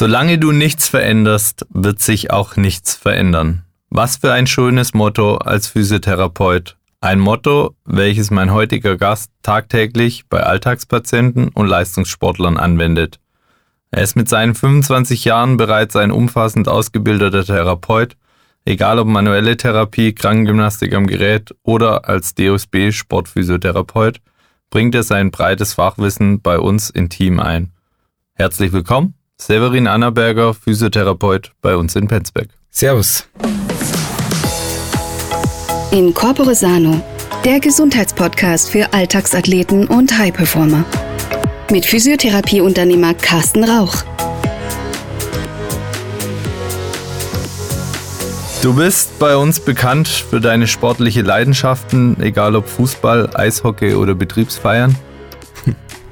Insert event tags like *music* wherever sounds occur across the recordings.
Solange du nichts veränderst, wird sich auch nichts verändern. Was für ein schönes Motto als Physiotherapeut. Ein Motto, welches mein heutiger Gast tagtäglich bei Alltagspatienten und Leistungssportlern anwendet. Er ist mit seinen 25 Jahren bereits ein umfassend ausgebildeter Therapeut, egal ob manuelle Therapie, Krankengymnastik am Gerät oder als DOSB Sportphysiotherapeut, bringt er sein breites Fachwissen bei uns in Team ein. Herzlich willkommen, Severin Annaberger, Physiotherapeut bei uns in Penzberg. Servus. In Corpore Sano, der Gesundheitspodcast für Alltagsathleten und High-Performer. Mit Physiotherapieunternehmer Carsten Rauch. Du bist bei uns bekannt für deine sportliche Leidenschaften, egal ob Fußball, Eishockey oder Betriebsfeiern.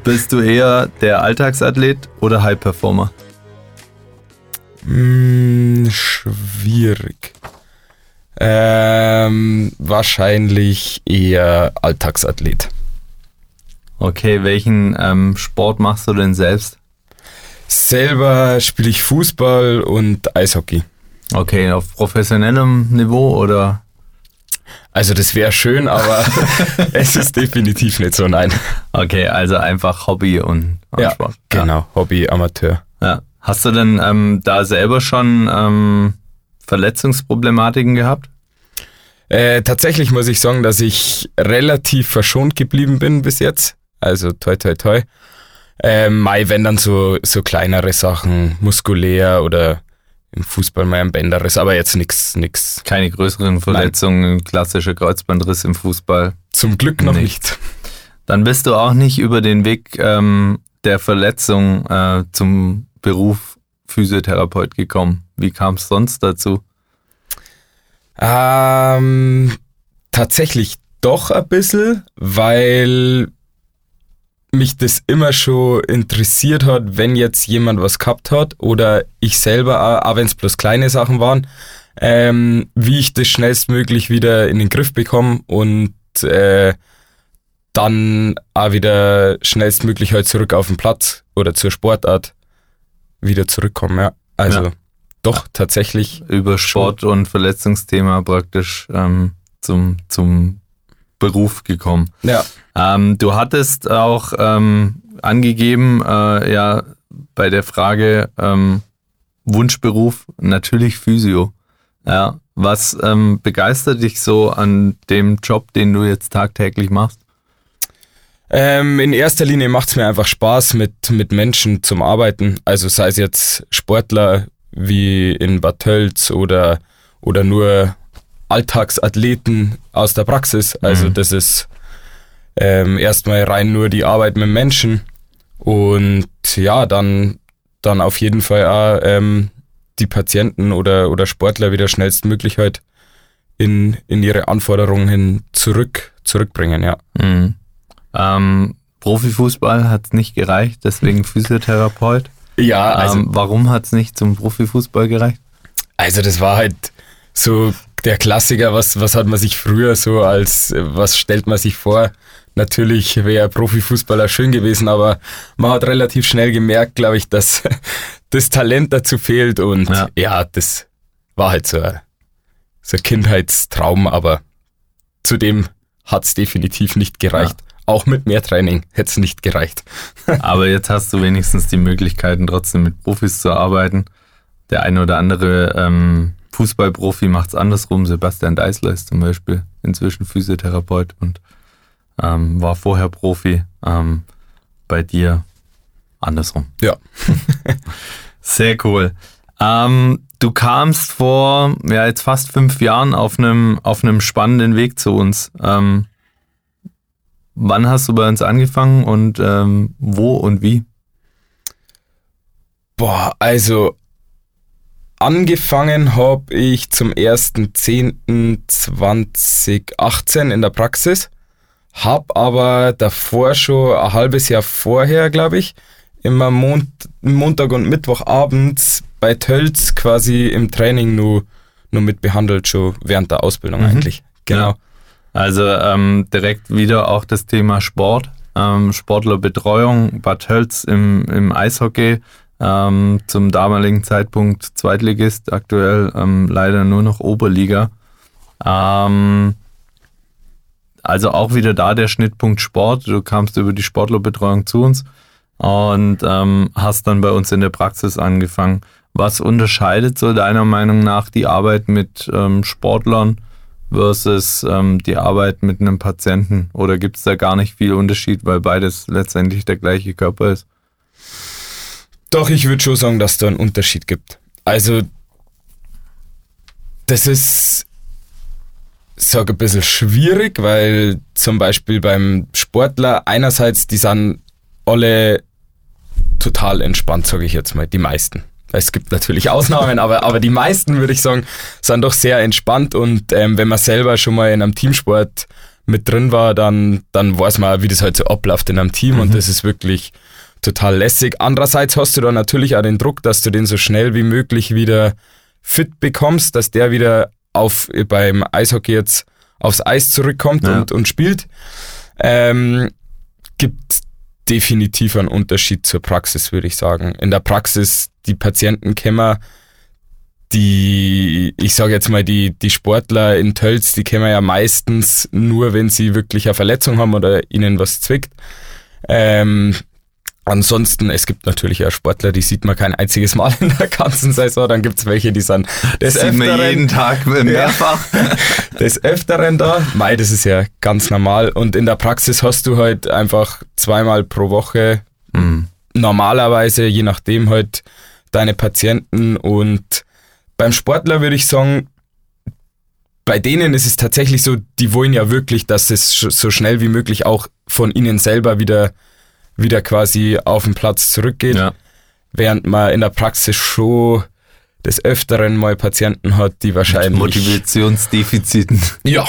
Bist du eher der Alltagsathlet oder High Performer? Hm, schwierig. Ähm, wahrscheinlich eher Alltagsathlet. Okay, welchen ähm, Sport machst du denn selbst? Selber spiele ich Fußball und Eishockey. Okay, auf professionellem Niveau oder? Also das wäre schön, aber *laughs* es ist definitiv nicht so, nein. Okay, also einfach Hobby und ja, Sport. Genau, Hobby, Amateur. Ja. Hast du denn ähm, da selber schon ähm, Verletzungsproblematiken gehabt? Äh, tatsächlich muss ich sagen, dass ich relativ verschont geblieben bin bis jetzt. Also toi toi toi. Ähm, Mai, wenn dann so, so kleinere Sachen, muskulär oder im Fußball mal ein Bänderriss, aber jetzt nichts, nix. Keine größeren Verletzungen, Nein. klassischer Kreuzbandriss im Fußball. Zum Glück noch nicht. nicht. Dann bist du auch nicht über den Weg ähm, der Verletzung äh, zum Beruf Physiotherapeut gekommen. Wie kam es sonst dazu? Ähm, tatsächlich doch ein bisschen, weil mich das immer schon interessiert hat, wenn jetzt jemand was gehabt hat oder ich selber, auch wenn es bloß kleine Sachen waren, ähm, wie ich das schnellstmöglich wieder in den Griff bekomme und äh, dann auch wieder schnellstmöglich halt zurück auf den Platz oder zur Sportart wieder zurückkommen. Ja. Also ja. doch tatsächlich. Über Sport schon. und Verletzungsthema praktisch ähm, zum, zum Beruf gekommen. Ja. Ähm, du hattest auch ähm, angegeben, äh, ja, bei der Frage ähm, Wunschberuf natürlich Physio. Ja, was ähm, begeistert dich so an dem Job, den du jetzt tagtäglich machst? Ähm, in erster Linie macht es mir einfach Spaß, mit, mit Menschen zum Arbeiten. Also sei es jetzt Sportler wie in Bad Tölz oder, oder nur Alltagsathleten aus der Praxis. Also mhm. das ist ähm, erstmal rein nur die Arbeit mit Menschen und ja, dann, dann auf jeden Fall auch ähm, die Patienten oder, oder Sportler wieder schnellstmöglich halt in, in ihre Anforderungen hin zurück, zurückbringen, ja. Mhm. Ähm, Profifußball hat es nicht gereicht, deswegen Physiotherapeut. Ja, also. Ähm, warum hat es nicht zum Profifußball gereicht? Also, das war halt so der Klassiker, was, was hat man sich früher so als, was stellt man sich vor? Natürlich wäre Profifußballer schön gewesen, aber man hat relativ schnell gemerkt, glaube ich, dass *laughs* das Talent dazu fehlt und ja, ja das war halt so ein, so ein Kindheitstraum, aber zudem hat es definitiv nicht gereicht. Ja. Auch mit mehr Training hätte es nicht gereicht. *laughs* aber jetzt hast du wenigstens die Möglichkeiten, trotzdem mit Profis zu arbeiten. Der eine oder andere ähm, Fußballprofi macht es andersrum. Sebastian Deißler ist zum Beispiel inzwischen Physiotherapeut und ähm, war vorher Profi. Ähm, bei dir andersrum. Ja. *laughs* Sehr cool. Ähm, du kamst vor ja, jetzt fast fünf Jahren auf einem auf einem spannenden Weg zu uns. Ähm, wann hast du bei uns angefangen und ähm, wo und wie? Boah, also Angefangen habe ich zum 1.10.2018 in der Praxis, habe aber davor schon ein halbes Jahr vorher, glaube ich, immer Mont Montag und Mittwochabends bei Tölz quasi im Training nur, nur mit behandelt, schon während der Ausbildung mhm. eigentlich. Genau. Also ähm, direkt wieder auch das Thema Sport, ähm, Sportlerbetreuung, Bad Tölz im, im Eishockey ähm, zum damaligen Zeitpunkt Zweitligist, aktuell ähm, leider nur noch Oberliga. Ähm, also auch wieder da der Schnittpunkt Sport. Du kamst über die Sportlerbetreuung zu uns und ähm, hast dann bei uns in der Praxis angefangen. Was unterscheidet so deiner Meinung nach die Arbeit mit ähm, Sportlern versus ähm, die Arbeit mit einem Patienten? Oder gibt es da gar nicht viel Unterschied, weil beides letztendlich der gleiche Körper ist? Doch, ich würde schon sagen, dass da einen Unterschied gibt. Also, das ist, sage ein bisschen schwierig, weil zum Beispiel beim Sportler einerseits, die sind alle total entspannt, sage ich jetzt mal, die meisten. Es gibt natürlich Ausnahmen, aber, aber die meisten, würde ich sagen, sind doch sehr entspannt und ähm, wenn man selber schon mal in einem Teamsport mit drin war, dann, dann weiß man, wie das halt so abläuft in einem Team mhm. und das ist wirklich total lässig. Andererseits hast du dann natürlich auch den Druck, dass du den so schnell wie möglich wieder fit bekommst, dass der wieder auf, beim Eishockey jetzt aufs Eis zurückkommt ja. und, und spielt. Ähm, gibt definitiv einen Unterschied zur Praxis, würde ich sagen. In der Praxis, die Patienten kennen die, ich sage jetzt mal, die, die Sportler in Tölz, die kennen ja meistens nur, wenn sie wirklich eine Verletzung haben oder ihnen was zwickt. Ähm, Ansonsten, es gibt natürlich auch Sportler, die sieht man kein einziges Mal in der ganzen Saison. Dann gibt es welche, die sind des Sieht Öfteren. Man jeden Tag mehrfach. Ja, *laughs* des Öfteren da. Mai, das ist ja ganz normal. Und in der Praxis hast du halt einfach zweimal pro Woche mhm. normalerweise, je nachdem halt, deine Patienten. Und beim Sportler würde ich sagen, bei denen ist es tatsächlich so, die wollen ja wirklich, dass es so schnell wie möglich auch von ihnen selber wieder wieder quasi auf den Platz zurückgeht. Ja. Während man in der Praxis schon des Öfteren mal Patienten hat, die wahrscheinlich. Mit Motivationsdefiziten. Ja.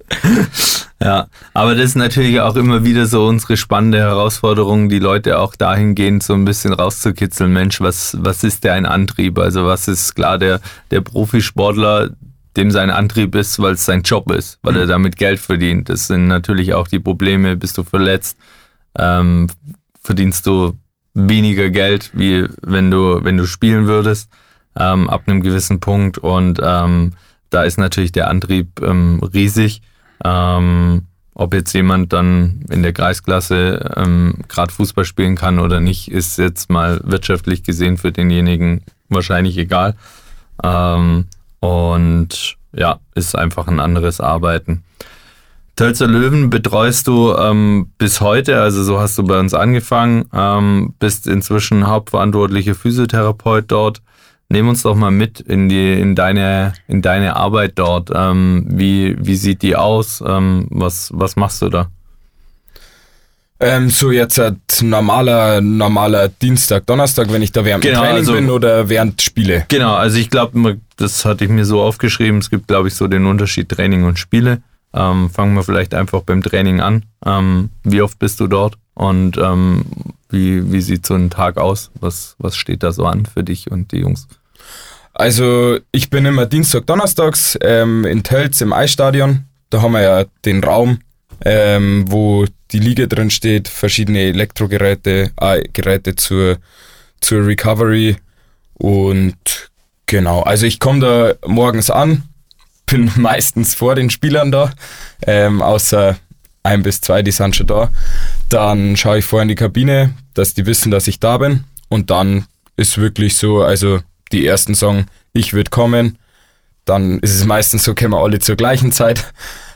*laughs* ja, aber das ist natürlich auch immer wieder so unsere spannende Herausforderung, die Leute auch dahingehend so ein bisschen rauszukitzeln. Mensch, was, was ist der ein Antrieb? Also was ist klar, der, der Profisportler, dem sein Antrieb ist, weil es sein Job ist, weil mhm. er damit Geld verdient. Das sind natürlich auch die Probleme, bist du verletzt, ähm, verdienst du weniger Geld, wie wenn du, wenn du spielen würdest, ähm, ab einem gewissen Punkt. Und ähm, da ist natürlich der Antrieb ähm, riesig. Ähm, ob jetzt jemand dann in der Kreisklasse ähm, gerade Fußball spielen kann oder nicht, ist jetzt mal wirtschaftlich gesehen für denjenigen wahrscheinlich egal. Ähm, und ja, ist einfach ein anderes Arbeiten. Tölzer Löwen betreust du ähm, bis heute, also so hast du bei uns angefangen, ähm, bist inzwischen hauptverantwortlicher Physiotherapeut dort. Nehm uns doch mal mit in die in deine in deine Arbeit dort. Ähm, wie wie sieht die aus? Ähm, was was machst du da? Ähm, so jetzt ein normaler normaler Dienstag, Donnerstag, wenn ich da während genau, Training also, bin oder während Spiele. Genau, also ich glaube, das hatte ich mir so aufgeschrieben. Es gibt glaube ich so den Unterschied Training und Spiele. Ähm, fangen wir vielleicht einfach beim Training an. Ähm, wie oft bist du dort und ähm, wie, wie sieht so ein Tag aus? Was, was steht da so an für dich und die Jungs? Also ich bin immer Dienstag, Donnerstags ähm, in Tölz im Eisstadion. Da haben wir ja den Raum, ähm, wo die Liga drin steht, verschiedene Elektrogeräte, äh, Geräte zur, zur Recovery und genau. Also ich komme da morgens an, bin *laughs* meistens vor den Spielern da, ähm, außer ein bis zwei, die sind schon da. Dann schaue ich vorher in die Kabine, dass die wissen, dass ich da bin. Und dann ist wirklich so, also die ersten sagen, ich würde kommen. Dann ist es meistens so, kommen wir alle zur gleichen Zeit.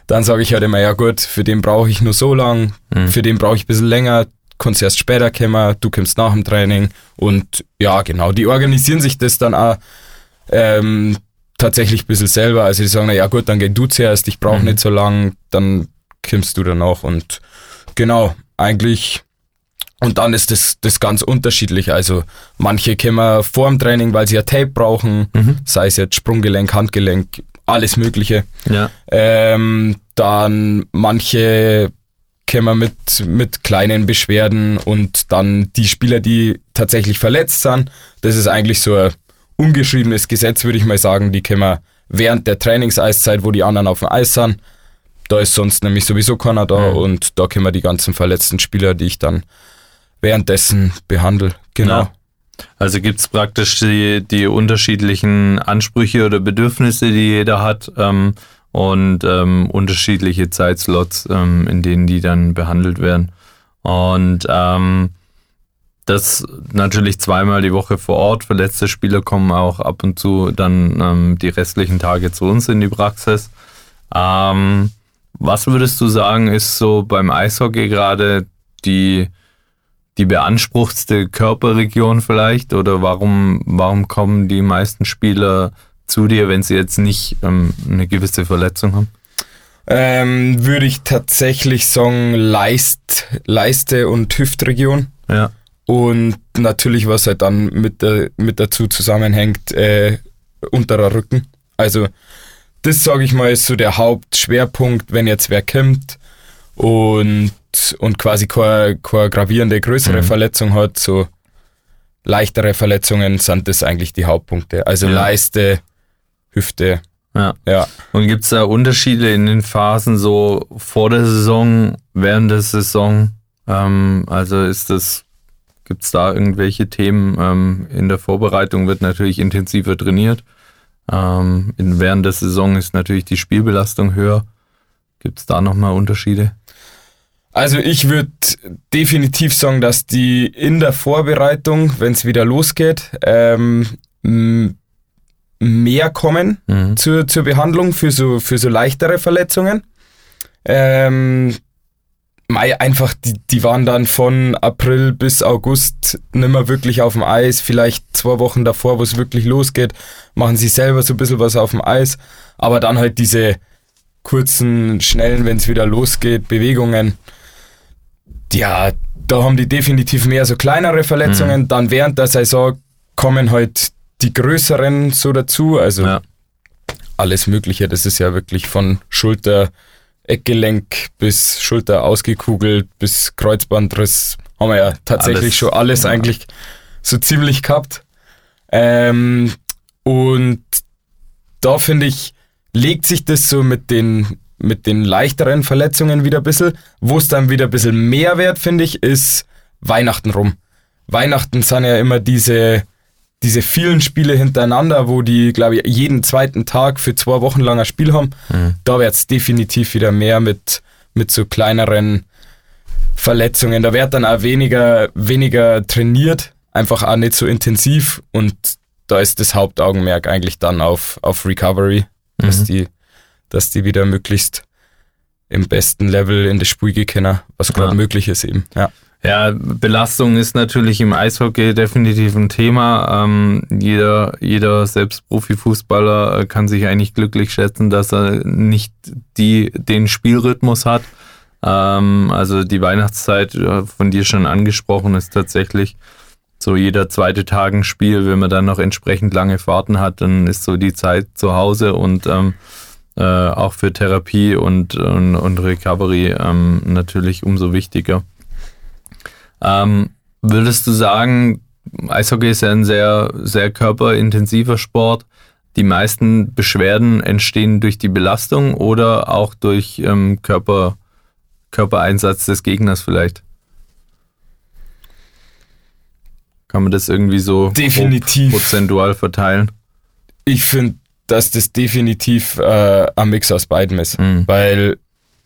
Dann sage ich halt immer, ja gut, für den brauche ich nur so lang, mhm. für den brauche ich ein bisschen länger, kannst erst später kommen, du kommst nach dem Training. Und ja, genau, die organisieren sich das dann auch. Ähm, tatsächlich ein bisschen selber. Also die sagen, na ja gut, dann geh du zuerst, ich brauche mhm. nicht so lang, dann kommst du danach und genau, eigentlich und dann ist das, das ganz unterschiedlich. Also manche kommen vor dem Training, weil sie ja Tape brauchen, mhm. sei es jetzt Sprunggelenk, Handgelenk, alles Mögliche. Ja. Ähm, dann manche kommen mit, mit kleinen Beschwerden und dann die Spieler, die tatsächlich verletzt sind, das ist eigentlich so ein ungeschriebenes Gesetz, würde ich mal sagen. Die können während der Trainingseiszeit, wo die anderen auf dem Eis sind, da ist sonst nämlich sowieso keiner da mhm. und da können wir die ganzen verletzten Spieler, die ich dann währenddessen behandle. Genau. Ja. Also gibt es praktisch die, die unterschiedlichen Ansprüche oder Bedürfnisse, die jeder hat ähm, und ähm, unterschiedliche Zeitslots, ähm, in denen die dann behandelt werden. Und ähm, das natürlich zweimal die Woche vor Ort. Verletzte Spieler kommen auch ab und zu dann ähm, die restlichen Tage zu uns in die Praxis. Ähm, was würdest du sagen, ist so beim Eishockey gerade die, die beanspruchtste Körperregion vielleicht? Oder warum, warum kommen die meisten Spieler zu dir, wenn sie jetzt nicht ähm, eine gewisse Verletzung haben? Ähm, würde ich tatsächlich sagen, Leist, Leiste und Hüftregion. Ja. Und natürlich, was halt dann mit, der, mit dazu zusammenhängt, äh, unterer Rücken. Also, das sage ich mal, ist so der Hauptschwerpunkt, wenn jetzt wer kommt und, und quasi keine, keine gravierende größere mhm. Verletzung hat, so leichtere Verletzungen sind das eigentlich die Hauptpunkte. Also ja. Leiste, Hüfte. Ja. ja. Und gibt es da Unterschiede in den Phasen so vor der Saison, während der Saison? Ähm, also ist das Gibt es da irgendwelche Themen? Ähm, in der Vorbereitung wird natürlich intensiver trainiert. Ähm, während der Saison ist natürlich die Spielbelastung höher. Gibt es da nochmal Unterschiede? Also ich würde definitiv sagen, dass die in der Vorbereitung, wenn es wieder losgeht, ähm, mehr kommen mhm. zur, zur Behandlung für so, für so leichtere Verletzungen. Ähm, Mai einfach, die, die waren dann von April bis August nimmer wirklich auf dem Eis. Vielleicht zwei Wochen davor, wo es wirklich losgeht, machen sie selber so ein bisschen was auf dem Eis. Aber dann halt diese kurzen, schnellen, wenn es wieder losgeht, Bewegungen. Ja, da haben die definitiv mehr so kleinere Verletzungen. Mhm. Dann während der Saison kommen halt die größeren so dazu. Also ja. alles Mögliche. Das ist ja wirklich von Schulter Eckgelenk bis Schulter ausgekugelt bis Kreuzbandriss haben wir ja tatsächlich alles. schon alles ja. eigentlich so ziemlich gehabt. Ähm, und da finde ich, legt sich das so mit den, mit den leichteren Verletzungen wieder ein bisschen. Wo es dann wieder ein bisschen mehr wert, finde ich, ist Weihnachten rum. Weihnachten sind ja immer diese diese vielen Spiele hintereinander, wo die, glaube ich, jeden zweiten Tag für zwei Wochen lang ein Spiel haben, mhm. da wird es definitiv wieder mehr mit, mit so kleineren Verletzungen. Da wird dann auch weniger, weniger trainiert, einfach auch nicht so intensiv und da ist das Hauptaugenmerk eigentlich dann auf, auf Recovery, mhm. dass, die, dass die wieder möglichst im besten Level in das Spiel gehen können, was gerade ja. möglich ist eben. Ja. Ja, Belastung ist natürlich im Eishockey definitiv ein Thema. Ähm, jeder, jeder selbst Profifußballer äh, kann sich eigentlich glücklich schätzen, dass er nicht die, den Spielrhythmus hat. Ähm, also die Weihnachtszeit, äh, von dir schon angesprochen, ist tatsächlich so jeder zweite Tag ein Spiel. Wenn man dann noch entsprechend lange Fahrten hat, dann ist so die Zeit zu Hause und ähm, äh, auch für Therapie und, und, und Recovery ähm, natürlich umso wichtiger. Ähm, würdest du sagen, Eishockey ist ja ein sehr, sehr körperintensiver Sport. Die meisten Beschwerden entstehen durch die Belastung oder auch durch ähm, Körper, Körpereinsatz des Gegners vielleicht? Kann man das irgendwie so definitiv prozentual verteilen? Ich finde, dass das definitiv äh, ein Mix aus beidem ist. Mhm. Weil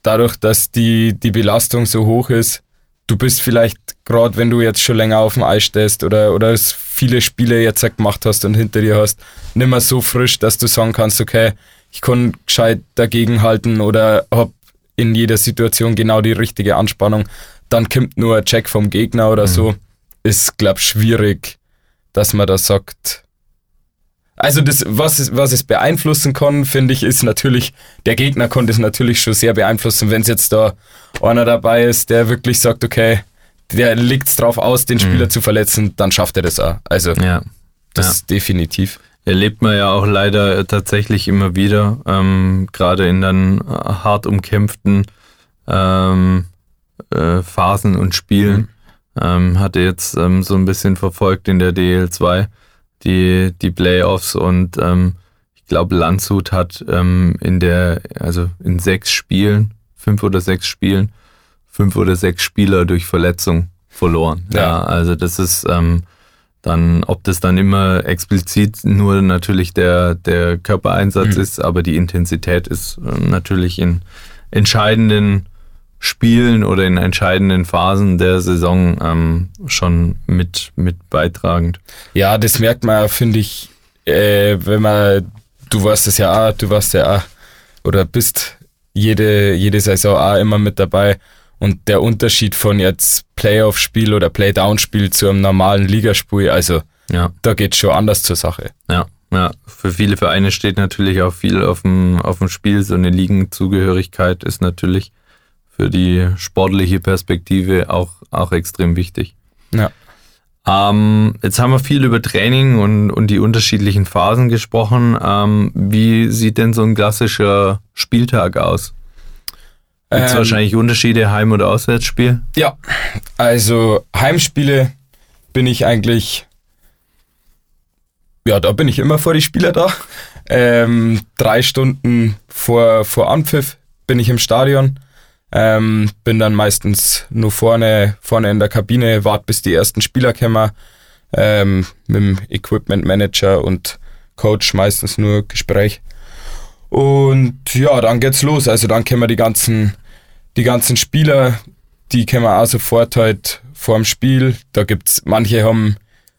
dadurch, dass die, die Belastung so hoch ist, du bist vielleicht gerade, wenn du jetzt schon länger auf dem Eis stehst oder, oder viele Spiele jetzt gemacht hast und hinter dir hast, nicht mehr so frisch, dass du sagen kannst, okay, ich kann gescheit dagegenhalten oder hab in jeder Situation genau die richtige Anspannung. Dann kommt nur ein Check vom Gegner oder mhm. so. Ist, glaub schwierig, dass man da sagt, also das, was es, was es beeinflussen kann, finde ich, ist natürlich, der Gegner konnte es natürlich schon sehr beeinflussen, wenn es jetzt da einer dabei ist, der wirklich sagt, okay, der legt es drauf aus, den Spieler mhm. zu verletzen, dann schafft er das auch. Also ja. das ja. definitiv. Erlebt man ja auch leider tatsächlich immer wieder, ähm, gerade in dann hart umkämpften ähm, äh, Phasen und Spielen. Mhm. Ähm, hatte jetzt ähm, so ein bisschen verfolgt in der DL2 die, die Playoffs und ähm, ich glaube, Landshut hat ähm, in der, also in sechs Spielen, fünf oder sechs Spielen, fünf oder sechs Spieler durch Verletzung verloren. Ja, ja also das ist, ähm, dann, ob das dann immer explizit nur natürlich der, der Körpereinsatz mhm. ist, aber die Intensität ist äh, natürlich in entscheidenden Spielen oder in entscheidenden Phasen der Saison ähm, schon mit, mit beitragend. Ja, das merkt man, finde ich, äh, wenn man, du warst es ja auch, du warst ja auch oder bist jede, jede Saison auch immer mit dabei. Und der Unterschied von jetzt Playoff-Spiel oder Playdown-Spiel zu einem normalen Ligaspiel, also ja. da geht schon anders zur Sache. Ja, ja. Für viele Vereine steht natürlich auch viel auf dem, auf dem Spiel. So eine Ligenzugehörigkeit ist natürlich für die sportliche Perspektive auch, auch extrem wichtig. Ja. Ähm, jetzt haben wir viel über Training und, und die unterschiedlichen Phasen gesprochen. Ähm, wie sieht denn so ein klassischer Spieltag aus? Gibt es ähm, wahrscheinlich Unterschiede, Heim- oder Auswärtsspiel? Ja, also Heimspiele bin ich eigentlich, ja, da bin ich immer vor die Spieler da. Ähm, drei Stunden vor, vor Anpfiff bin ich im Stadion. Ähm, bin dann meistens nur vorne, vorne in der Kabine, warte bis die ersten Spieler kommen. Ähm, mit dem Equipment Manager und Coach meistens nur Gespräch. Und ja, dann geht's los. Also dann können wir die ganzen, die ganzen Spieler, die können wir auch sofort halt vorm Spiel. Da gibt's, manche haben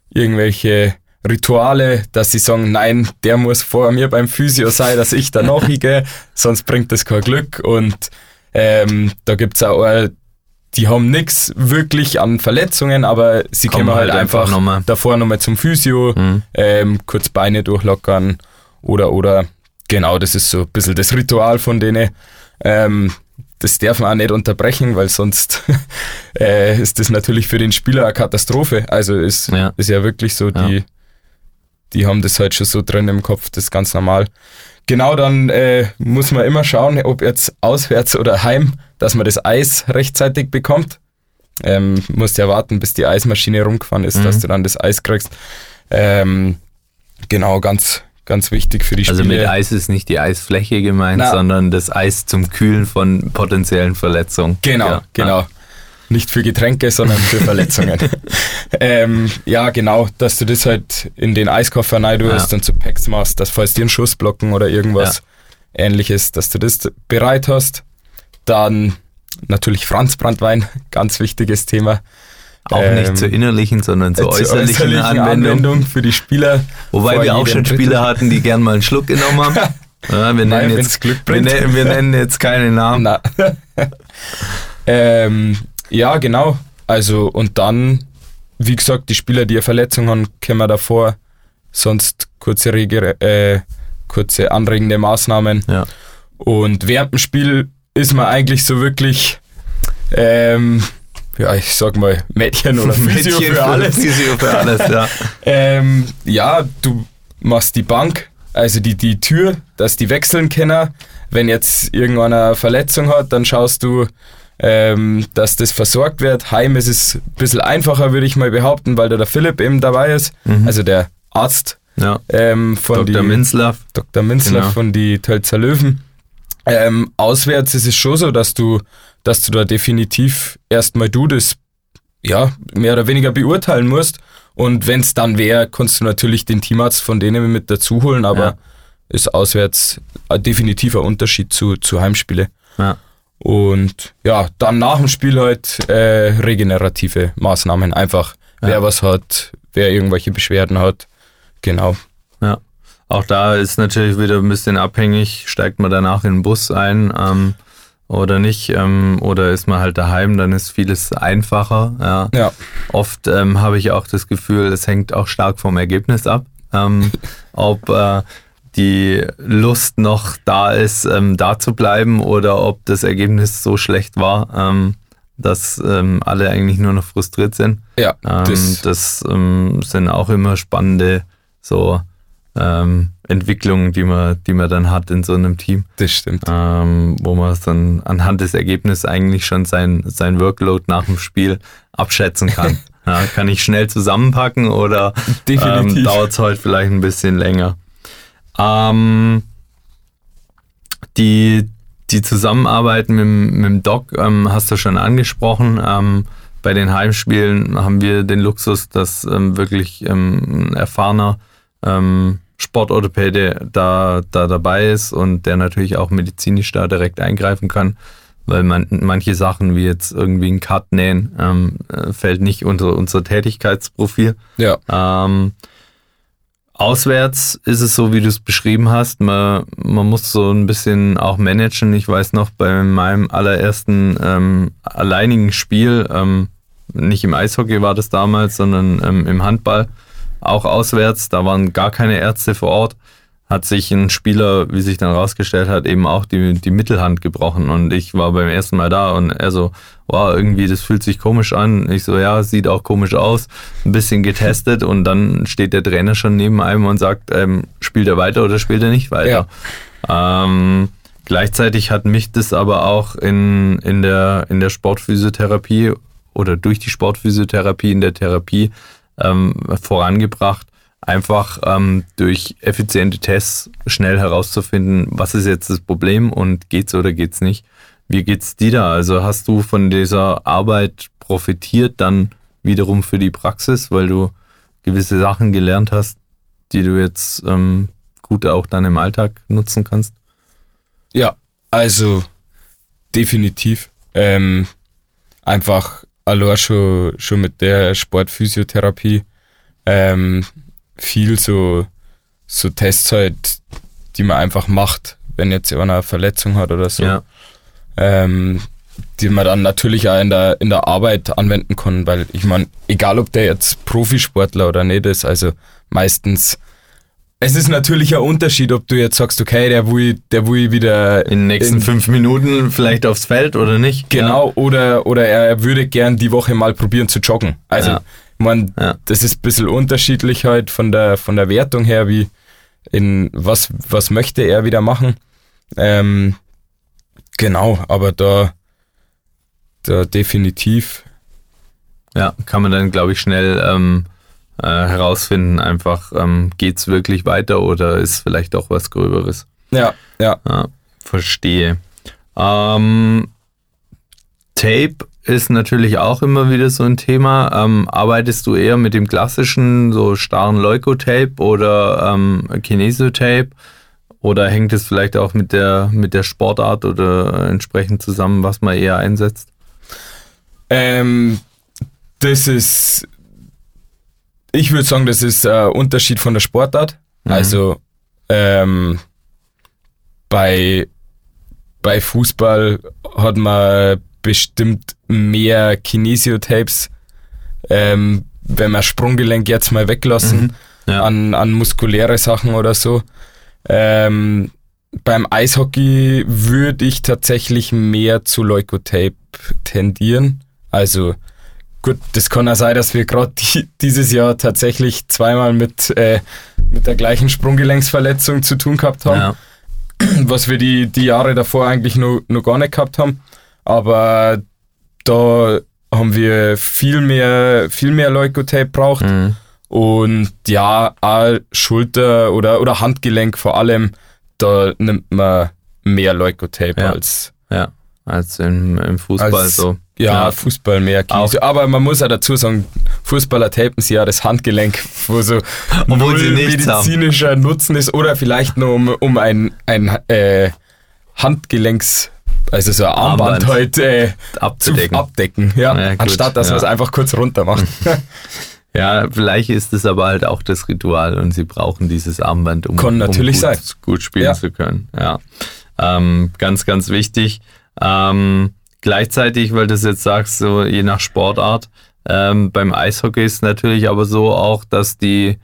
irgendwelche Rituale, dass sie sagen, nein, der muss vor mir beim Physio sein, dass ich da nachgehe, *laughs* sonst bringt das kein Glück. Und ähm, da gibt's auch, äh, die haben nichts wirklich an Verletzungen, aber sie kommen halt, halt einfach, einfach noch davor nochmal zum Physio, mhm. ähm, kurz Beine durchlockern oder, oder, genau, das ist so ein bisschen das Ritual von denen. Ähm, das darf man auch nicht unterbrechen, weil sonst *laughs* äh, ist das natürlich für den Spieler eine Katastrophe. Also ist ja, ist ja wirklich so, ja. die, die haben das halt schon so drin im Kopf, das ist ganz normal. Genau, dann äh, muss man immer schauen, ob jetzt auswärts oder heim, dass man das Eis rechtzeitig bekommt. Ähm, musst ja warten, bis die Eismaschine rumgefahren ist, mhm. dass du dann das Eis kriegst. Ähm, genau, ganz, ganz wichtig für die Spiele. Also mit Eis ist nicht die Eisfläche gemeint, Na, sondern das Eis zum Kühlen von potenziellen Verletzungen. Genau, ja. genau. Nicht für Getränke, sondern für *laughs* Verletzungen. ähm, ja, genau, dass du das halt in den Eiskoffer rein ja. und zu Packs machst, dass falls dir ein Schuss blocken oder irgendwas ähnliches, dass du das bereit hast. Dann natürlich Franzbrandwein, *laughs* ganz wichtiges Thema. Auch ähm, nicht zur innerlichen, sondern zur, zur äußerlichen, äußerlichen Anwendung. Anwendung. für die Spieler. Wobei wir auch schon Spieler hatten, die gern mal einen Schluck genommen haben. *laughs* ja, wir, nennen jetzt, wir, nennen, wir, *laughs* nennen jetzt, keine Namen. *laughs* ähm, ja, genau. Also, und dann, wie gesagt, die Spieler, die eine Verletzung haben, kommen davor. Sonst kurze, Rege, äh, kurze anregende Maßnahmen. Ja. Und während dem Spiel ist man eigentlich so wirklich, ähm, ja, ich sag mal, Mädchen oder *laughs* Physio Mädchen für alles. Physio für alles, ja. *laughs* ähm, ja, du machst die Bank, also die, die Tür, dass die wechseln können. Wenn jetzt irgendeiner Verletzung hat, dann schaust du, ähm, dass das versorgt wird. Heim ist es ein bisschen einfacher, würde ich mal behaupten, weil da der Philipp eben dabei ist, mhm. also der Arzt ja. ähm, von Dr. Die, Minzlaff. Dr. Minzlaff genau. von die Tölzer Löwen. Ähm, auswärts ist es schon so, dass du, dass du da definitiv erstmal du das ja, mehr oder weniger beurteilen musst. Und wenn es dann wäre, kannst du natürlich den Teamarzt von denen mit dazu holen, aber ja. ist auswärts definitiv ein Unterschied zu, zu Heimspiele. Ja. Und ja, dann nach dem Spiel halt äh, regenerative Maßnahmen. Einfach, ja. wer was hat, wer irgendwelche Beschwerden hat. Genau. Ja. Auch da ist natürlich wieder ein bisschen abhängig, steigt man danach in den Bus ein ähm, oder nicht, ähm, oder ist man halt daheim, dann ist vieles einfacher. Ja. ja. Oft ähm, habe ich auch das Gefühl, es hängt auch stark vom Ergebnis ab. Ähm, *laughs* ob äh, die Lust noch da ist, ähm, da zu bleiben oder ob das Ergebnis so schlecht war, ähm, dass ähm, alle eigentlich nur noch frustriert sind. Ja, ähm, das, das ähm, sind auch immer spannende so ähm, Entwicklungen, die man, die man dann hat in so einem Team. Das stimmt. wo man dann anhand des Ergebnisses eigentlich schon sein, sein Workload nach dem Spiel abschätzen kann. *laughs* ja, kann ich schnell zusammenpacken oder dauert es heute vielleicht ein bisschen länger? Ähm, die, die Zusammenarbeit mit, mit dem Doc ähm, hast du schon angesprochen. Ähm, bei den Heimspielen haben wir den Luxus, dass ähm, wirklich ähm, ein erfahrener ähm, Sportorthopäde da, da dabei ist und der natürlich auch medizinisch da direkt eingreifen kann, weil man, manche Sachen wie jetzt irgendwie ein Cut nähen ähm, äh, fällt nicht unter unser Tätigkeitsprofil. Ja. Ähm, auswärts ist es so, wie du es beschrieben hast. Man, man muss so ein bisschen auch managen. Ich weiß noch, bei meinem allerersten ähm, alleinigen Spiel, ähm, nicht im Eishockey war das damals, sondern ähm, im Handball, auch auswärts, da waren gar keine Ärzte vor Ort, hat sich ein Spieler, wie sich dann rausgestellt hat, eben auch die, die Mittelhand gebrochen. Und ich war beim ersten Mal da und er so, wow, irgendwie, das fühlt sich komisch an. Ich so, ja, sieht auch komisch aus. Ein bisschen getestet und dann steht der Trainer schon neben einem und sagt, ähm, spielt er weiter oder spielt er nicht weiter? Ja. Ähm, gleichzeitig hat mich das aber auch in, in, der, in der Sportphysiotherapie oder durch die Sportphysiotherapie in der Therapie ähm, vorangebracht, einfach ähm, durch effiziente Tests schnell herauszufinden, was ist jetzt das Problem und geht's oder geht's nicht. Wie geht's dir da? Also hast du von dieser Arbeit profitiert dann wiederum für die Praxis, weil du gewisse Sachen gelernt hast, die du jetzt ähm, gut auch dann im Alltag nutzen kannst? Ja, also definitiv. Ähm, einfach allein schon, schon mit der Sportphysiotherapie ähm, viel so, so Tests halt, die man einfach macht, wenn jetzt jemand eine Verletzung hat oder so. Ja. Ähm, die man dann natürlich auch in der, in der Arbeit anwenden kann, weil ich meine, egal ob der jetzt Profisportler oder nicht ist, also meistens es ist natürlich ein Unterschied, ob du jetzt sagst, okay, der will, der will wieder in den nächsten in, fünf Minuten vielleicht aufs Feld oder nicht. Genau, ja. oder, oder er würde gern die Woche mal probieren zu joggen. Also, ja. man, ja. das ist ein bisschen unterschiedlich halt von der, von der Wertung her, wie in was, was möchte er wieder machen. Ähm, genau, aber da, da definitiv. Ja, kann man dann, glaube ich, schnell ähm, äh, herausfinden, einfach ähm, geht es wirklich weiter oder ist vielleicht doch was Gröberes. Ja, ja. ja verstehe. Ähm, Tape ist natürlich auch immer wieder so ein Thema. Ähm, arbeitest du eher mit dem klassischen, so starren Leukotape oder ähm, Kinesiotape? Oder hängt es vielleicht auch mit der, mit der Sportart oder entsprechend zusammen, was man eher einsetzt? Ähm, das ist ich würde sagen, das ist ein Unterschied von der Sportart. Mhm. Also ähm, bei, bei Fußball hat man bestimmt mehr Kinesiotapes, ähm, wenn man Sprunggelenk jetzt mal weglassen, mhm. ja. an, an muskuläre Sachen oder so. Ähm, beim Eishockey würde ich tatsächlich mehr zu Leukotape tendieren. Also Gut, das kann auch sein, dass wir gerade die, dieses Jahr tatsächlich zweimal mit, äh, mit der gleichen Sprunggelenksverletzung zu tun gehabt haben. Ja. Was wir die, die Jahre davor eigentlich noch, noch gar nicht gehabt haben. Aber da haben wir viel mehr, viel mehr Leukotape braucht. Mhm. Und ja, auch Schulter oder, oder Handgelenk vor allem, da nimmt man mehr Leukotape ja. als, ja, als im, im Fußball als, so. Ja, ja, Fußball mehr Kies. Aber man muss auch dazu sagen, Fußballer tapen sie ja das Handgelenk, wo so *laughs* Obwohl sie medizinischer haben. Nutzen ist oder vielleicht nur um, um ein, ein äh, Handgelenks, also so ein Armband, Armband halt äh, abzudecken. abdecken. Ja, ja anstatt dass ja. man es einfach kurz runter macht. *laughs* ja, vielleicht ist es aber halt auch das Ritual und sie brauchen dieses Armband, um, Kann natürlich um gut, sein. gut spielen zu können. Ja, ähm, ganz, ganz wichtig. Ähm, Gleichzeitig, weil du es jetzt sagst, so je nach Sportart, ähm, beim Eishockey ist natürlich aber so auch, dass die,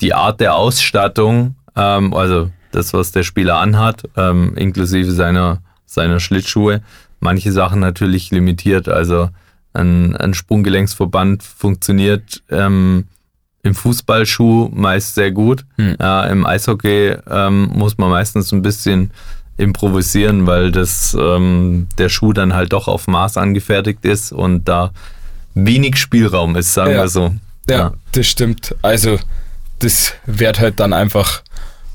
die Art der Ausstattung, ähm, also das, was der Spieler anhat, ähm, inklusive seiner, seiner Schlittschuhe, manche Sachen natürlich limitiert. Also ein, ein Sprunggelenksverband funktioniert ähm, im Fußballschuh meist sehr gut. Hm. Äh, Im Eishockey ähm, muss man meistens ein bisschen improvisieren, weil das ähm, der Schuh dann halt doch auf Maß angefertigt ist und da wenig Spielraum ist, sagen ja. wir so. Ja, ja, das stimmt. Also das wird halt dann einfach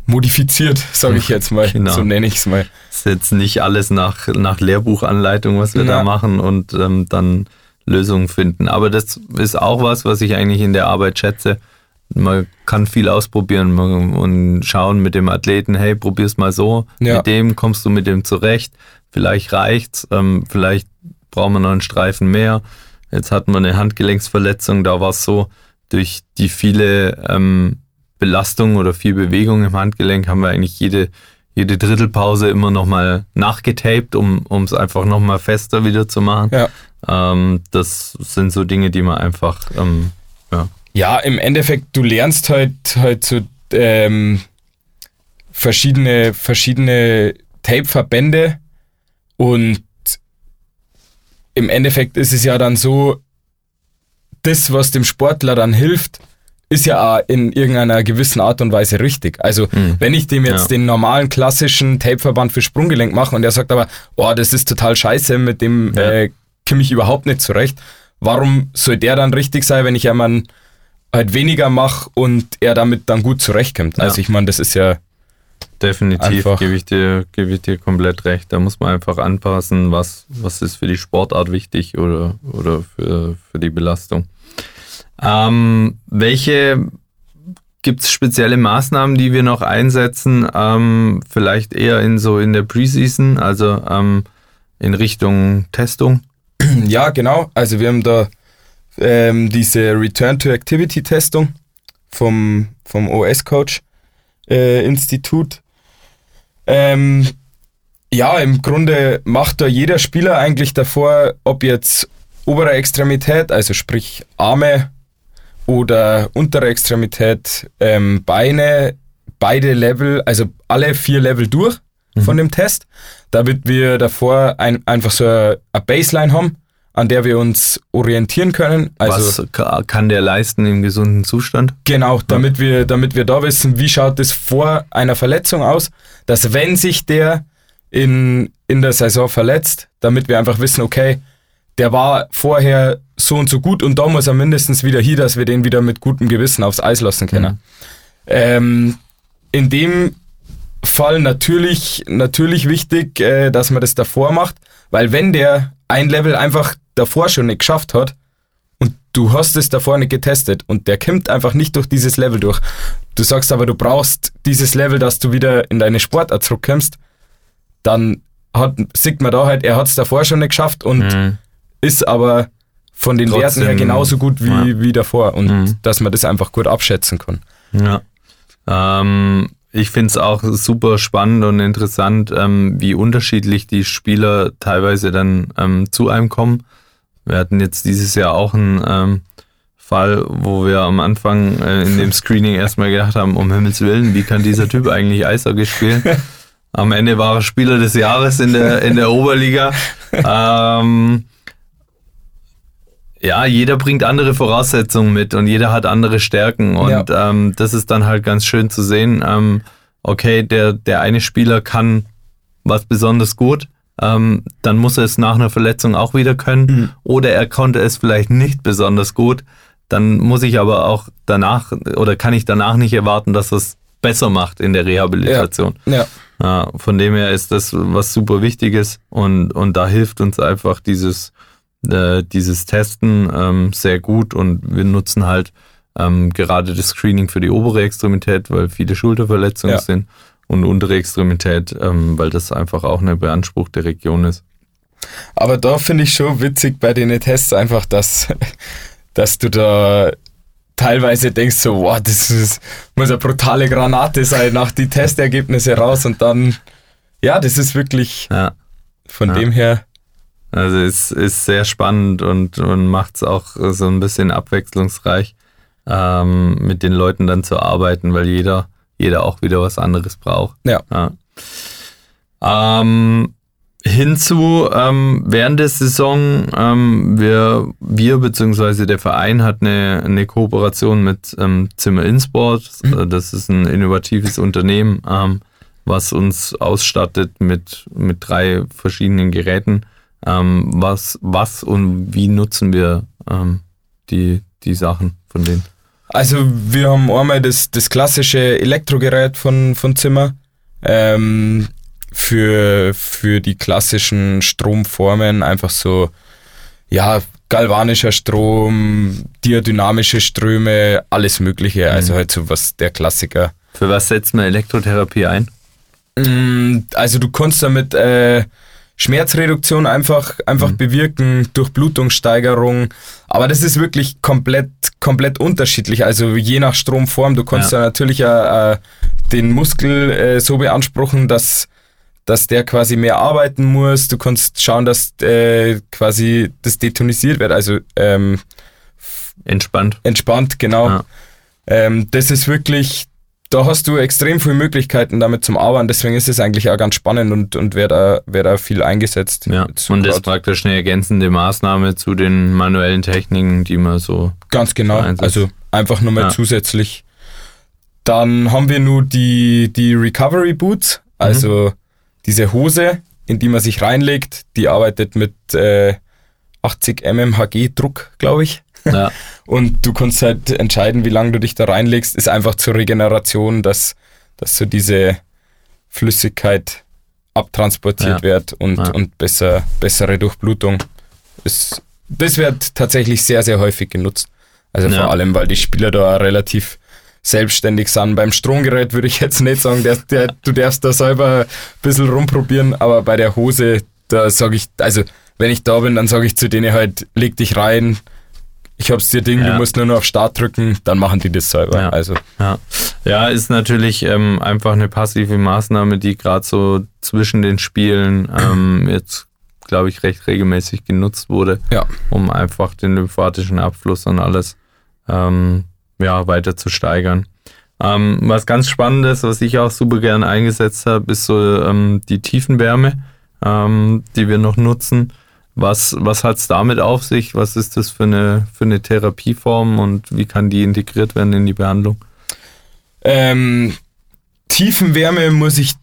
modifiziert, sage ich jetzt mal. *laughs* Genau. So nenne ich es mal. Das ist jetzt nicht alles nach, nach Lehrbuchanleitung, was wir ja. da machen und ähm, dann Lösungen finden. Aber das ist auch was, was ich eigentlich in der Arbeit schätze. Man kann viel ausprobieren und schauen mit dem Athleten, hey, probier's mal so, ja. mit dem kommst du mit dem zurecht, vielleicht reicht's, ähm, vielleicht brauchen wir noch einen Streifen mehr. Jetzt hatten wir eine Handgelenksverletzung, da war es so, durch die viele ähm, Belastung oder viel Bewegung im Handgelenk haben wir eigentlich jede, jede Drittelpause immer nochmal nachgetaped, um es einfach nochmal fester wieder zu machen. Ja. Ähm, das sind so Dinge, die man einfach, ähm, ja. Ja, im Endeffekt, du lernst halt, halt so ähm, verschiedene, verschiedene Tape-Verbände und im Endeffekt ist es ja dann so, das, was dem Sportler dann hilft, ist ja auch in irgendeiner gewissen Art und Weise richtig. Also, mhm. wenn ich dem jetzt ja. den normalen klassischen Tapeverband für Sprunggelenk mache und der sagt aber, oh, das ist total scheiße, mit dem ja. äh, komme ich überhaupt nicht zurecht, warum soll der dann richtig sein, wenn ich einmal halt weniger mache und er damit dann gut zurechtkommt? Ja. Also, ich meine, das ist ja. Definitiv gebe ich, dir, gebe ich dir komplett recht. Da muss man einfach anpassen, was, was ist für die Sportart wichtig oder, oder für, für die Belastung. Ähm, welche gibt es spezielle Maßnahmen, die wir noch einsetzen? Ähm, vielleicht eher in so in der Preseason, also ähm, in Richtung Testung? *clears throat* Ja, genau. Also wir haben da ähm, diese Return-to-Activity-Testung vom, vom OS-Coach-Institut. Äh, ähm, ja, im Grunde macht da jeder Spieler eigentlich davor, ob jetzt obere Extremität, also sprich Arme, oder untere Extremität, ähm, Beine, beide Level, also alle vier Level durch mhm. von dem Test, damit wir davor ein, einfach so eine Baseline haben, an der wir uns orientieren können. Also, Was kann der leisten im gesunden Zustand? Genau, damit wir, damit wir da wissen, wie schaut es vor einer Verletzung aus, dass wenn sich der in, in der Saison verletzt, damit wir einfach wissen, okay, der war vorher so und so gut und da muss er mindestens wieder hier, dass wir den wieder mit gutem Gewissen aufs Eis lassen können. Mhm. Ähm, in dem Fall natürlich, natürlich wichtig, äh, dass man das davor macht, weil wenn der ein Level einfach davor schon nicht geschafft hat und du hast es davor nicht getestet und der kommt einfach nicht durch dieses Level durch, du sagst aber, du brauchst dieses Level, dass du wieder in deine Sportart zurückkommst, dann hat, sieht man da halt, er hat es davor schon nicht geschafft und mhm ist aber von den Trotzdem, Werten her genauso gut wie, ja. wie davor und mhm. dass man das einfach gut abschätzen kann. Ja. Ähm, ich finde es auch super spannend und interessant, ähm, wie unterschiedlich die Spieler teilweise dann ähm, zu einem kommen. Wir hatten jetzt dieses Jahr auch einen ähm, Fall, wo wir am Anfang äh, in dem Screening erstmal gedacht haben, um Himmels Willen, wie kann dieser Typ eigentlich Eishockey spielen? Am Ende war er Spieler des Jahres in der, in der Oberliga. *laughs* Ähm, ja, jeder bringt andere Voraussetzungen mit und jeder hat andere Stärken und ja. ähm, das ist dann halt ganz schön zu sehen. Ähm, okay, der, der eine Spieler kann was besonders gut, ähm, dann muss er es nach einer Verletzung auch wieder können mhm. oder er konnte es vielleicht nicht besonders gut. Dann muss ich aber auch danach oder kann ich danach nicht erwarten, dass es besser macht in der Rehabilitation. Ja. ja. ja von dem her ist das was super Wichtiges und, und da hilft uns einfach dieses äh, dieses Testen ähm, sehr gut und wir nutzen halt ähm, gerade das Screening für die obere Extremität, weil viele Schulterverletzungen ja. sind und untere Extremität, ähm, weil das einfach auch eine beanspruchte Region ist. Aber da finde ich schon witzig bei den Tests einfach, dass, *laughs* dass du da teilweise denkst so, wow, das ist, muss eine brutale Granate sein, nach die Testergebnisse raus und dann, ja, das ist wirklich ja. von ja. dem her also es ist sehr spannend und, und macht es auch so ein bisschen abwechslungsreich, ähm, mit den Leuten dann zu arbeiten, weil jeder, jeder auch wieder was anderes braucht. Ja. ja. Ähm, hinzu, ähm, während der Saison, ähm, wir, wir bzw. der Verein hat eine, eine Kooperation mit ähm, Zimmer Insport. Mhm. Das ist ein innovatives Unternehmen, ähm, was uns ausstattet mit, mit drei verschiedenen Geräten ähm, was, was und wie nutzen wir ähm, die, die Sachen von denen? Also wir haben einmal das, das klassische Elektrogerät von, von Zimmer ähm, für, für die klassischen Stromformen, einfach so, ja, galvanischer Strom, diadynamische Ströme, alles Mögliche. Also halt so was der Klassiker. Für was setzt man Elektrotherapie ein? Mm, Also du kannst damit äh, Schmerzreduktion einfach, einfach bewirken, Durchblutungssteigerung. Aber das ist wirklich komplett, komplett unterschiedlich. Also je nach Stromform. Du kannst Ja. da natürlich äh, äh, den Muskel äh, so beanspruchen, dass, dass der quasi mehr arbeiten muss. Du kannst schauen, dass äh, quasi das detonisiert wird. Also ähm, Entspannt. entspannt, genau. Ja. Ähm, das ist wirklich, da hast du extrem viele Möglichkeiten damit zum Arbeiten, deswegen ist es eigentlich auch ganz spannend und, und wird, auch, wird auch viel eingesetzt. Ja. Und das ist praktisch eine ergänzende Maßnahme zu den manuellen Techniken, die man so. Ganz genau, also einfach nochmal Ja. zusätzlich. Dann haben wir nur die, die Recovery Boots, also diese Hose, in die man sich reinlegt, die arbeitet mit äh, 80 mmHg Druck, glaube ich. Ja. *laughs* Und du kannst halt entscheiden, wie lange du dich da reinlegst. Ist einfach zur Regeneration, dass, dass so diese Flüssigkeit abtransportiert Ja. wird und, Ja. und besser, bessere Durchblutung. Ist, das wird tatsächlich sehr, sehr häufig genutzt. Also vor allem, weil die Spieler da relativ selbstständig sind. Beim Stromgerät würde ich jetzt nicht sagen, der, der, du darfst da selber ein bisschen rumprobieren, aber bei der Hose, da sage ich, also wenn ich da bin, dann sage ich zu denen halt, leg dich rein, ich hab's dir Ding, Ja. du musst nur noch auf Start drücken, dann machen die das selber. Ja. Also Ja, ja ist natürlich ähm, einfach eine passive Maßnahme, die gerade so zwischen den Spielen ähm, jetzt, glaube ich, recht regelmäßig genutzt wurde, ja, um einfach den lymphatischen Abfluss und alles ähm, ja, weiter zu steigern. Ähm, was ganz Spannendes, was ich auch super gern eingesetzt habe, ist so ähm, die Tiefenwärme, ähm, die wir noch nutzen. Was, was hat es damit auf sich? Was ist das für eine, für eine Therapieform und wie kann die integriert werden in die Behandlung? Ähm, Tiefenwärme muss ich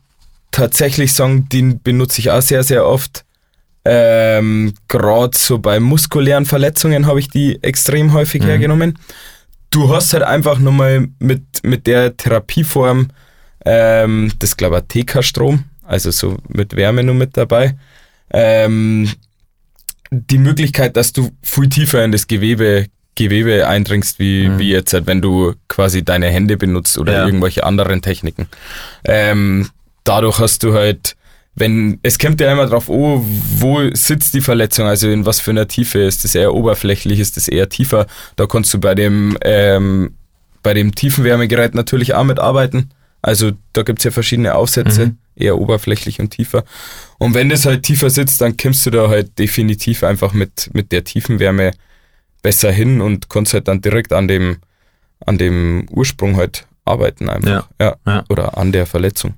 tatsächlich sagen, den benutze ich auch sehr, sehr oft. Ähm, Gerade so bei muskulären Verletzungen habe ich die extrem häufig Mhm. hergenommen. Du hast halt einfach nochmal mit, mit der Therapieform, ähm, das glaube ich TK-Strom, also so mit Wärme nur mit dabei, ähm, die Möglichkeit, dass du viel tiefer in das Gewebe, Gewebe eindringst, wie, Mhm. wie jetzt, halt, wenn du quasi deine Hände benutzt oder Ja. irgendwelche anderen Techniken. Ähm, dadurch hast du halt, wenn, es kommt ja immer drauf, oh, wo sitzt die Verletzung, also in was für einer Tiefe, ist das eher oberflächlich, ist das eher tiefer, da kannst du bei dem, ähm, bei dem Tiefenwärmegerät natürlich auch mitarbeiten. Also da gibt's ja verschiedene Aufsätze, Mhm. eher oberflächlich und tiefer. Und wenn das halt tiefer sitzt, dann kommst du da halt definitiv einfach mit, mit der Tiefenwärme besser hin und kannst halt dann direkt an dem, an dem Ursprung halt arbeiten einfach. Ja. Ja. Oder an der Verletzung.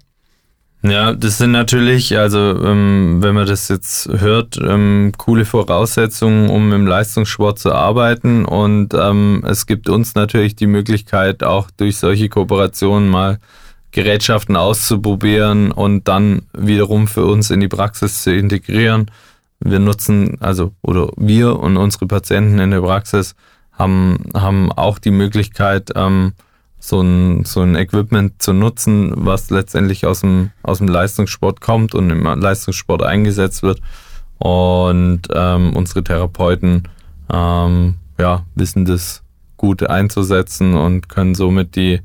Ja, das sind natürlich, also ähm, wenn man das jetzt hört, ähm, coole Voraussetzungen, um im Leistungssport zu arbeiten. Und ähm, es gibt uns natürlich die Möglichkeit, auch durch solche Kooperationen mal Gerätschaften auszuprobieren und dann wiederum für uns in die Praxis zu integrieren. Wir nutzen, also, oder wir und unsere Patienten in der Praxis haben, haben auch die Möglichkeit, ähm, so ein, so ein Equipment zu nutzen, was letztendlich aus dem, aus dem Leistungssport kommt und im Leistungssport eingesetzt wird. Und ähm, unsere Therapeuten ähm, ja, wissen das gut einzusetzen und können somit die,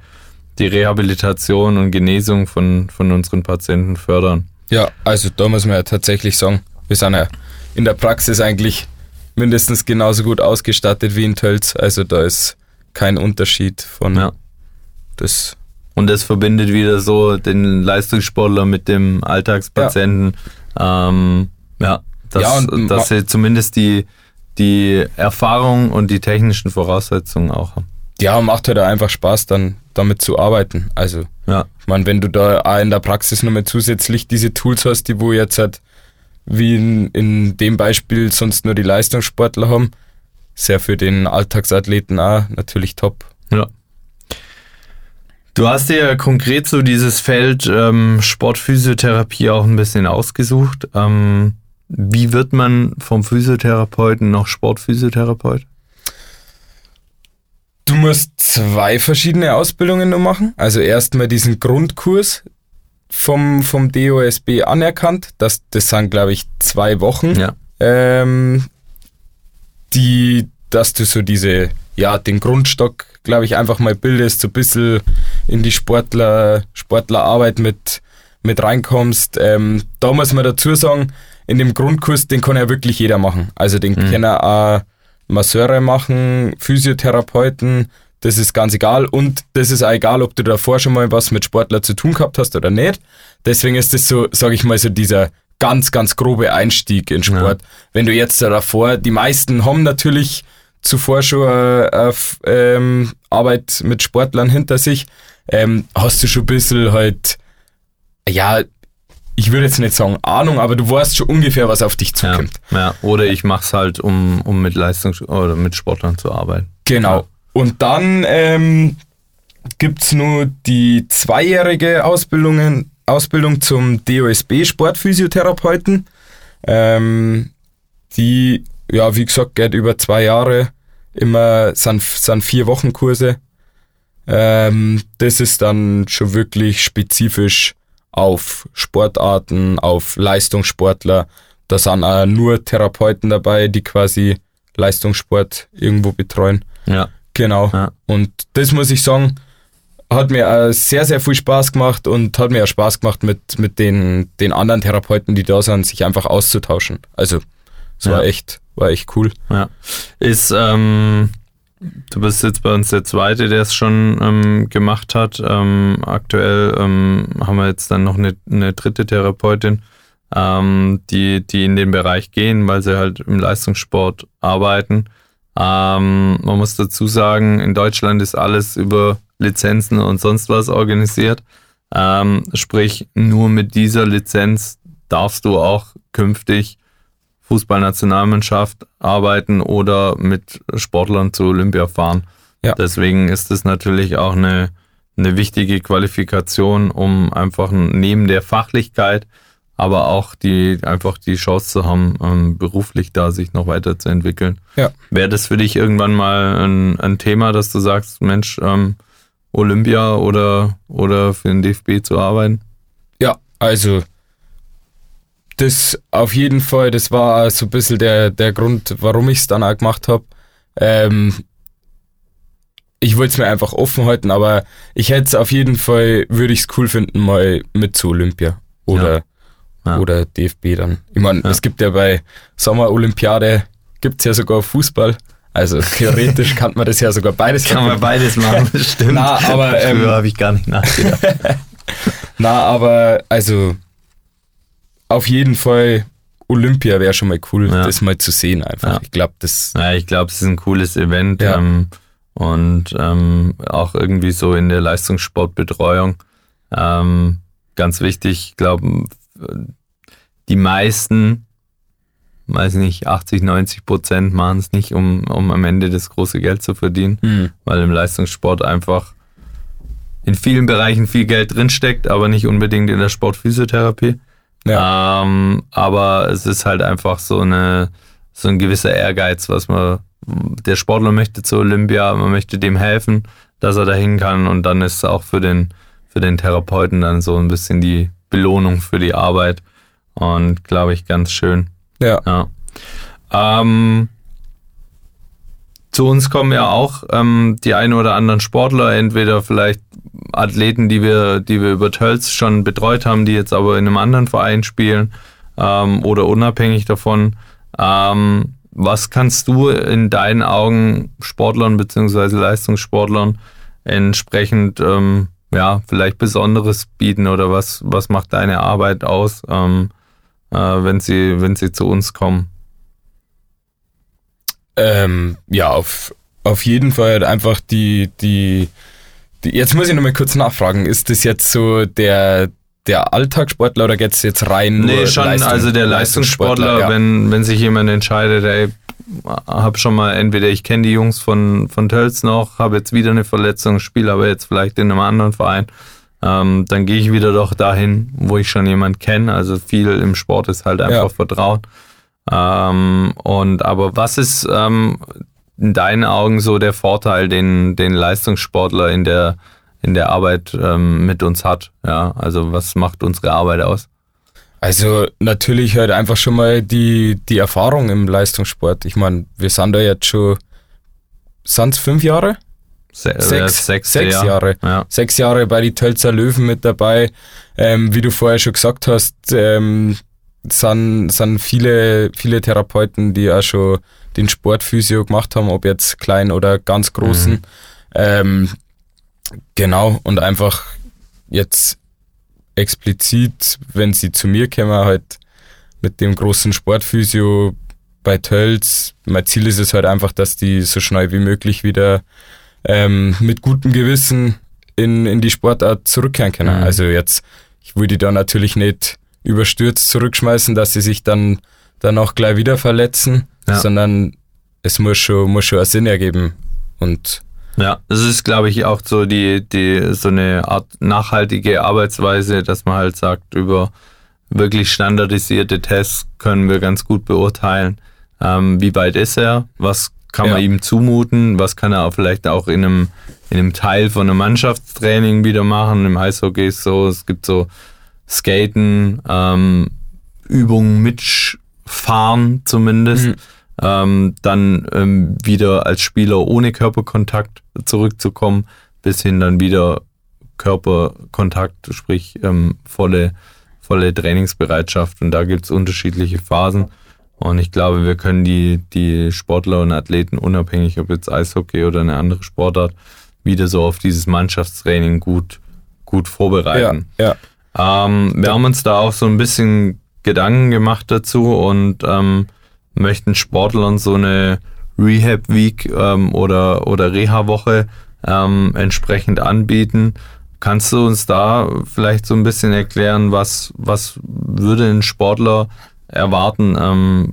die Rehabilitation und Genesung von, von unseren Patienten fördern. Ja, also da muss man ja tatsächlich sagen, wir sind ja in der Praxis eigentlich mindestens genauso gut ausgestattet wie in Tölz. Also da ist kein Unterschied von Ja. das. Und das verbindet wieder so den Leistungssportler mit dem Alltagspatienten. Ja, ähm, ja dass, Ja, und dass sie zumindest die, die Erfahrung und die technischen Voraussetzungen auch haben. Ja, macht halt einfach Spaß, dann damit zu arbeiten. Also, Ja, ich meine, wenn du da auch in der Praxis nochmal zusätzlich diese Tools hast, die wo jetzt halt wie in, in dem Beispiel sonst nur die Leistungssportler haben, sehr für den Alltagsathleten auch natürlich top. ja. Du hast dir ja konkret so dieses Feld ähm, Sportphysiotherapie auch ein bisschen ausgesucht. Ähm, wie wird man vom Physiotherapeuten noch Sportphysiotherapeut? Du musst zwei verschiedene Ausbildungen nur machen. Also erstmal diesen Grundkurs vom, vom DOSB anerkannt. Das, das sind, glaube ich, zwei Wochen. Ja. Ähm, die, dass du so diese, ja, den Grundstock, glaube ich, einfach mal bildest, so ein bisschen in die Sportler, Sportlerarbeit mit, mit reinkommst. Ähm, da muss man dazu sagen, in dem Grundkurs, den kann ja wirklich jeder machen. Also den mhm. können auch Masseure machen, Physiotherapeuten, das ist ganz egal. Und das ist auch egal, ob du davor schon mal was mit Sportler zu tun gehabt hast oder nicht. Deswegen ist das so, sage ich mal, so dieser ganz, ganz grobe Einstieg in Sport. Ja. Wenn du jetzt davor, die meisten haben natürlich zuvor schon eine, ähm, Arbeit mit Sportlern hinter sich, ähm, hast du schon ein bisschen halt, ja, ich würde jetzt nicht sagen Ahnung, aber du weißt schon ungefähr, was auf dich zukommt. Ja, ja. oder ich mache es halt, um, um mit Leistungs- oder mit Sportlern zu arbeiten. Genau. Ja. Und dann ähm, gibt es nur die zweijährige Ausbildung, Ausbildung zum DOSB Sportphysiotherapeuten. Ähm, die, ja, wie gesagt, geht über zwei Jahre. Immer sind, sind vier Wochenkurse. Ähm, das ist dann schon wirklich spezifisch auf Sportarten, auf Leistungssportler. Da sind auch nur Therapeuten dabei, die quasi Leistungssport irgendwo betreuen. Ja. Genau. Ja. Und das muss ich sagen, hat mir auch sehr, sehr viel Spaß gemacht und hat mir auch Spaß gemacht, mit, mit den, den anderen Therapeuten, die da sind, sich einfach auszutauschen. Also, es ja. war echt, war echt cool. Ja. Ist, ähm, du bist jetzt bei uns der Zweite, der es schon ähm, gemacht hat. Ähm, aktuell ähm, haben wir jetzt dann noch eine, eine dritte Therapeutin, ähm, die, die in den Bereich gehen, weil sie halt im Leistungssport arbeiten. Ähm, man muss dazu sagen, in Deutschland ist alles über Lizenzen und sonst was organisiert. Ähm, sprich, nur mit dieser Lizenz darfst du auch künftig Fußballnationalmannschaft arbeiten oder mit Sportlern zu Olympia fahren. Ja. Deswegen ist es natürlich auch eine, eine wichtige Qualifikation, um einfach neben der Fachlichkeit aber auch die einfach die Chance zu haben, ähm, beruflich da sich noch weiterzuentwickeln. Ja. Wäre das für dich irgendwann mal ein, ein Thema, dass du sagst, Mensch, ähm, Olympia oder, oder für den DFB zu arbeiten? Ja, also das auf jeden Fall, das war so ein bisschen der, der Grund, warum ich es dann auch gemacht habe. Ähm, ich wollte es mir einfach offen halten, aber ich hätte es auf jeden Fall, würde ich es cool finden, mal mit zu Olympia. Oder ja ja. oder DFB dann. Ich meine, ja. es gibt ja bei Sommerolympiade, gibt es ja sogar Fußball. Also *laughs* theoretisch kann man das ja sogar beides machen. Kann man beides machen, *laughs* stimmt. Na, aber, ähm, Früher habe ich gar nicht nachgedacht. *laughs* Na, aber also auf jeden Fall Olympia wäre schon mal cool, ja. das mal zu sehen einfach. Ja. Ich glaube, das. Ja, ich glaube, es ist ein cooles Event ja. ähm, und ähm, auch irgendwie so in der Leistungssportbetreuung ähm, ganz wichtig. Ich glaube, die meisten, weiß nicht, 80, 90 Prozent machen es nicht, um, um am Ende das große Geld zu verdienen, mhm. weil im Leistungssport einfach in vielen Bereichen viel Geld drinsteckt, aber nicht unbedingt in der Sportphysiotherapie. Ja. Ähm, aber es ist halt einfach so eine so ein gewisser Ehrgeiz, was man der Sportler möchte zur Olympia, man möchte dem helfen, dass er dahin kann und dann ist es auch für den für den Therapeuten dann so ein bisschen die Belohnung für die Arbeit. Und glaube ich, ganz schön. Ja. ja. Ähm, zu uns kommen ja auch ähm, die ein oder anderen Sportler, entweder vielleicht Athleten, die wir, die wir über Tölz schon betreut haben, die jetzt aber in einem anderen Verein spielen ähm, oder unabhängig davon. Ähm, was kannst du in deinen Augen Sportlern bzw. Leistungssportlern entsprechend ähm, ja, vielleicht Besonderes bieten oder was, was macht deine Arbeit aus, ähm, äh, wenn, sie, wenn sie zu uns kommen? Ähm, ja, auf, auf jeden Fall einfach die, die, die, jetzt muss ich nochmal kurz nachfragen, ist das jetzt so der, der Alltagssportler oder geht es jetzt rein? Nee, schon, Leistung, also der Leistungssportler, Leistungssportler ja. wenn, wenn sich jemand entscheidet, ey, habe schon mal, entweder ich kenne die Jungs von, von Tölz noch, habe jetzt wieder eine Verletzung, spiele aber jetzt vielleicht in einem anderen Verein. Ähm, dann gehe ich wieder doch dahin, wo ich schon jemanden kenne. Also viel im Sport ist halt einfach ja. Vertrauen. Ähm, und aber was ist ähm, in deinen Augen so der Vorteil, den, den Leistungssportler in der, in der Arbeit ähm, mit uns hat? Ja, also was macht unsere Arbeit aus? Also natürlich halt einfach schon mal die, die Erfahrung im Leistungssport. Ich meine, wir sind da jetzt schon, sind es fünf Jahre? Se Sechs, sechs, sechs Jahr. Jahre. Ja. Sechs Jahre bei die Tölzer Löwen mit dabei. Ähm, wie du vorher schon gesagt hast, ähm, sind, sind viele, viele Therapeuten, die auch schon den Sportphysio gemacht haben, ob jetzt klein oder ganz großen. Mhm. Ähm, genau, und einfach jetzt explizit, wenn sie zu mir kommen, halt mit dem großen Sportphysio bei Tölz. Mein Ziel ist es halt einfach, dass die so schnell wie möglich wieder ähm, mit gutem Gewissen in, in die Sportart zurückkehren können. Mhm. Also jetzt, ich will die da natürlich nicht überstürzt zurückschmeißen, dass sie sich dann, dann auch gleich wieder verletzen, Ja. sondern es muss schon, muss schon einen Sinn ergeben. Und Ja, das ist, glaube ich, auch so die, die, so eine Art nachhaltige Arbeitsweise, dass man halt sagt, über wirklich standardisierte Tests können wir ganz gut beurteilen, ähm, wie weit ist er, was kann man Ja. ihm zumuten, was kann er auch vielleicht auch in einem, in einem Teil von einem Mannschaftstraining wieder machen. Im Eishockey ist so, es gibt so Skaten, ähm, Übungen mit Fahren zumindest. Mhm. Ähm, dann ähm, wieder als Spieler ohne Körperkontakt zurückzukommen, bis hin dann wieder Körperkontakt, sprich ähm, volle, volle Trainingsbereitschaft. Und da gibt es unterschiedliche Phasen. Und ich glaube, wir können die, die Sportler und Athleten, unabhängig ob jetzt Eishockey oder eine andere Sportart, wieder so auf dieses Mannschaftstraining gut, gut ja, vorbereiten. ja. Ähm, wir haben uns da auch so ein bisschen Gedanken gemacht dazu und ähm, möchten Sportlern so eine Rehab Week ähm, oder, oder Reha-Woche ähm, entsprechend anbieten. Kannst du uns da vielleicht so ein bisschen erklären, was, was würde ein Sportler erwarten? Ähm,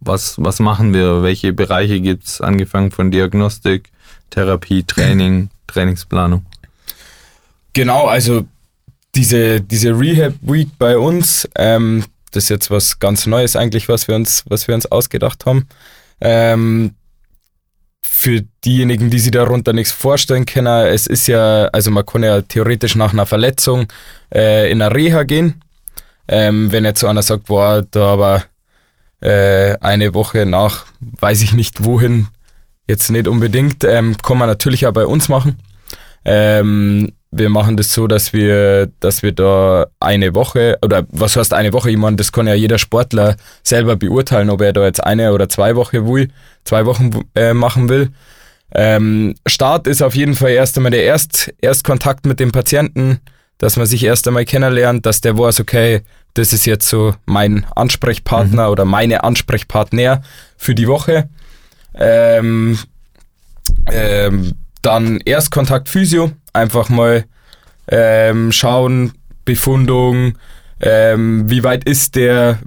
was, was machen wir? Welche Bereiche gibt es, angefangen von Diagnostik, Therapie, Training, *laughs* Trainingsplanung? Genau, also diese, diese Rehab Week bei uns, ähm, das ist jetzt was ganz Neues eigentlich, was wir uns, was wir uns ausgedacht haben. Ähm, für diejenigen, die sich darunter nichts vorstellen können, es ist ja, also man kann ja theoretisch nach einer Verletzung äh, in eine Reha gehen. Ähm, wenn jetzt so einer sagt, boah, da aber äh, eine Woche nach, weiß ich nicht wohin, jetzt nicht unbedingt, ähm, kann man natürlich auch bei uns machen. Ähm, wir machen das so, dass wir, dass wir da eine Woche, oder was heißt eine Woche? Ich meine, das kann ja jeder Sportler selber beurteilen, ob er da jetzt eine oder zwei Wochen will, zwei Wochen äh, machen will. Ähm, Start ist auf jeden Fall erst einmal der Erst, Erstkontakt mit dem Patienten, dass man sich erst einmal kennenlernt, dass der weiß, okay, das ist jetzt so mein Ansprechpartner oder meine Ansprechpartner für die Woche. Ähm, ähm, dann Erstkontakt Physio, einfach mal ähm, schauen, Befundung, ähm, wie weit ist der,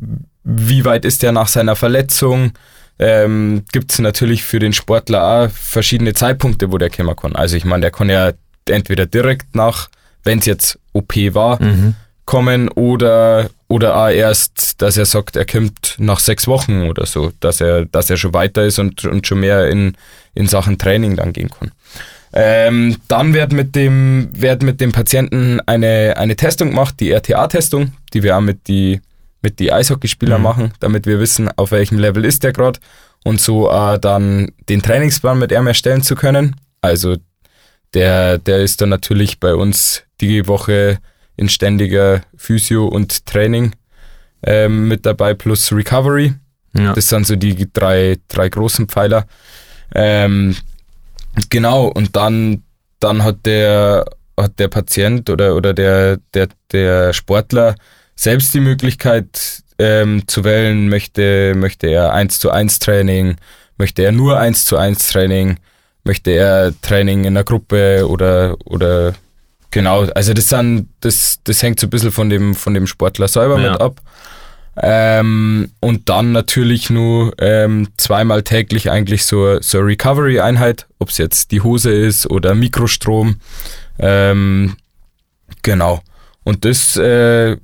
wie weit ist der nach seiner Verletzung. Ähm, Gibt es natürlich für den Sportler auch verschiedene Zeitpunkte, wo der kommen kann. Also ich meine, der kann ja entweder direkt nach, wenn es jetzt OP war, Mhm. kommen oder, oder auch erst, dass er sagt, er kommt nach sechs Wochen oder so, dass er, dass er schon weiter ist und, und schon mehr in, in Sachen Training dann gehen kann. Ähm, dann wird mit dem, wird mit dem Patienten eine, eine Testung gemacht, die RTA-Testung, die wir auch mit die, mit die Eishockeyspieler Mhm. machen, damit wir wissen, auf welchem Level ist der gerade und so äh, dann den Trainingsplan mit ihm erstellen zu können. Also der, der ist dann natürlich bei uns die Woche in ständiger Physio und Training ähm, mit dabei plus Recovery. Ja. Das sind so die drei, drei großen Pfeiler. Ähm, genau, und dann, dann hat der, hat der Patient oder, oder der, der, der Sportler selbst die Möglichkeit ähm, zu wählen, möchte, möchte er 1 zu 1 Training, möchte er nur 1 zu 1 Training, möchte er Training in einer Gruppe oder, oder genau, also das sind, das, das hängt so ein bisschen von dem, von dem Sportler selber Ja. mit ab. Ähm, und dann natürlich nur ähm, zweimal täglich eigentlich so, so eine Recovery-Einheit, ob es jetzt die Hose ist oder Mikrostrom. Ähm, genau. Und das äh,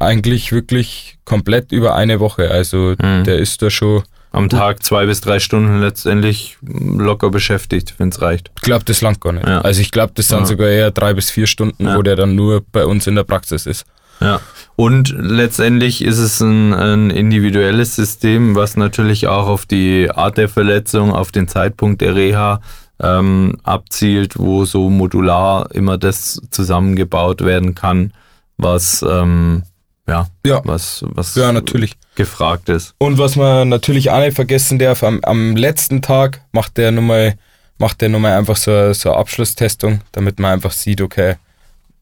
eigentlich wirklich komplett über eine Woche. Also Mhm. der ist da schon, Am Tag zwei bis drei Stunden letztendlich locker beschäftigt, wenn es reicht. ich glaube, das langt gar nicht. Ja. Also ich glaube, das sind Ja. sogar eher drei bis vier Stunden, Ja. wo der dann nur bei uns in der Praxis ist. Ja. Und letztendlich ist es ein, ein, individuelles System, was natürlich auch auf die Art der Verletzung, auf den Zeitpunkt der Reha ähm, abzielt, wo so modular immer das zusammengebaut werden kann, was ähm, ja, Ja. was, was Ja, natürlich. gefragt ist. Und was man natürlich auch nicht vergessen darf, am, am letzten Tag macht der nochmal macht der nochmal einfach so, so eine Abschlusstestung, damit man einfach sieht, okay,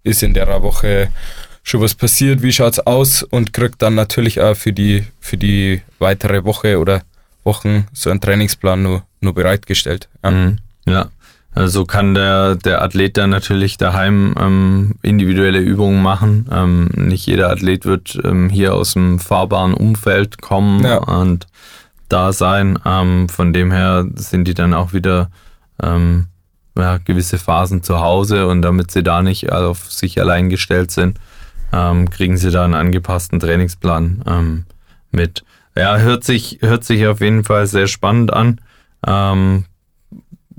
ist in der Woche schon was passiert, wie schaut's aus und kriegt dann natürlich auch für die, für die weitere Woche oder Wochen so einen Trainingsplan nur, nur bereitgestellt. Ja. Mhm. Ja, also kann der, der Athlet dann natürlich daheim ähm, individuelle Übungen machen. Ähm, nicht jeder Athlet wird ähm, hier aus dem fahrbaren Umfeld kommen Ja. und da sein. Ähm, von dem her sind die dann auch wieder ähm, ja, gewisse Phasen zu Hause und damit sie da nicht auf sich allein gestellt sind, ähm, kriegen sie da einen angepassten Trainingsplan ähm, mit. Ja, hört sich, hört sich auf jeden Fall sehr spannend an. Ähm,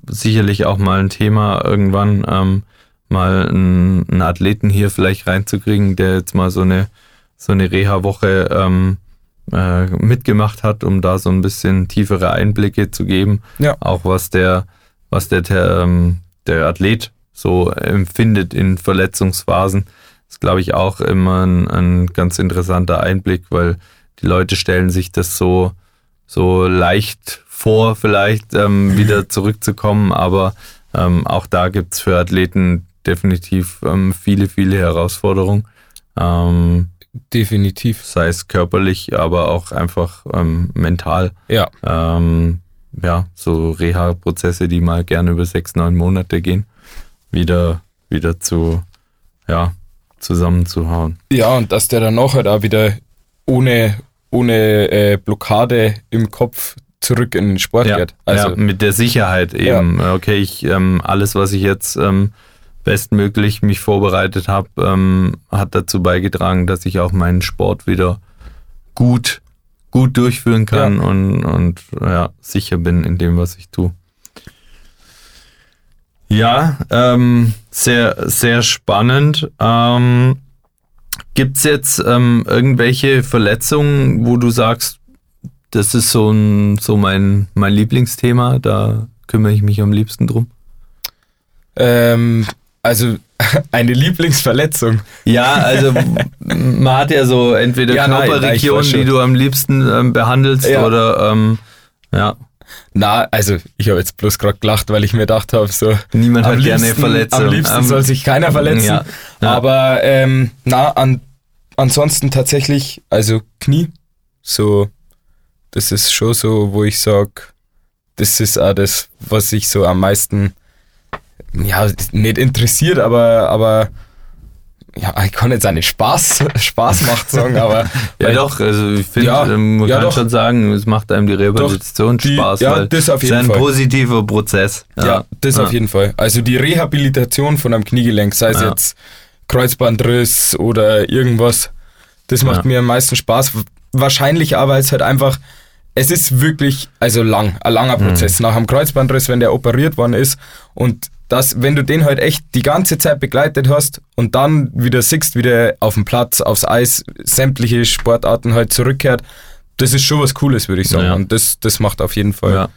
sicherlich auch mal ein Thema irgendwann, ähm, mal einen, einen Athleten hier vielleicht reinzukriegen, der jetzt mal so eine, so eine Reha-Woche ähm, äh, mitgemacht hat, um da so ein bisschen tiefere Einblicke zu geben. Ja. Auch was der, was der, der, ähm, der Athlet so empfindet in Verletzungsphasen, ist, glaube ich, auch immer ein, ein ganz interessanter Einblick, weil die Leute stellen sich das so, so leicht vor, vielleicht ähm, *laughs* wieder zurückzukommen, aber ähm, auch da gibt's für Athleten definitiv ähm, viele, viele Herausforderungen. Ähm, Definitiv. sei es körperlich, aber auch einfach ähm, mental. Ja. Ähm, ja, so Reha-Prozesse, die mal gerne über sechs, neun Monate gehen, wieder, wieder zu, ja, zusammenzuhauen. Ja, und dass der dann auch halt auch wieder ohne, ohne äh, Blockade im Kopf zurück in den Sport Ja, geht. Also ja, mit der Sicherheit eben. Okay, ich ähm, alles, was ich jetzt ähm, bestmöglich mich vorbereitet habe, ähm, hat dazu beigetragen, dass ich auch meinen Sport wieder gut gut durchführen kann Ja. und, und ja, sicher bin in dem, was ich tue. Ja, ähm, sehr, sehr spannend. Ähm, Gibt es jetzt ähm, irgendwelche Verletzungen, wo du sagst, das ist so, ein, so mein, mein Lieblingsthema, da kümmere ich mich am liebsten drum? Ähm, also *laughs* eine Lieblingsverletzung. Ja, also *laughs* man hat ja so entweder Ja, Körperregionen, die du am liebsten ähm, behandelst Ja. oder ähm, ja, Na, also ich habe jetzt bloß gerade gelacht, weil ich mir gedacht habe, so niemand hat gerne liebsten, Verletzung. am liebsten soll sich keiner verletzen. Ja, ja. Aber ähm, na, an, ansonsten tatsächlich, also Knie, so, das ist schon so, wo ich sag, das ist auch das, was ich so am meisten, ja, nicht interessiert, aber, aber ja, ich kann jetzt nicht Spaß, *laughs* Spaß macht sagen, aber *laughs* Ja doch, also ich finde, Ja, ähm, man ja kann doch. schon sagen, es macht einem die Rehabilitation die- Spaß, ja, das auf jeden ist ein Fall. positiver Prozess. Ja, das auf jeden Fall. Also die Rehabilitation von einem Kniegelenk, sei es jetzt Kreuzbandriss oder irgendwas, das macht mir am meisten Spaß. Wahrscheinlich aber, weil es halt einfach, es ist wirklich, also lang, ein langer Mhm. Prozess. Nach einem Kreuzbandriss, wenn der operiert worden ist und das, wenn du den halt echt die ganze Zeit begleitet hast und dann wieder siehst, wieder auf dem Platz, aufs Eis, sämtliche Sportarten halt zurückkehrt, das ist schon was Cooles, würde ich sagen. Ja. Und das, das macht auf jeden Fall Ja.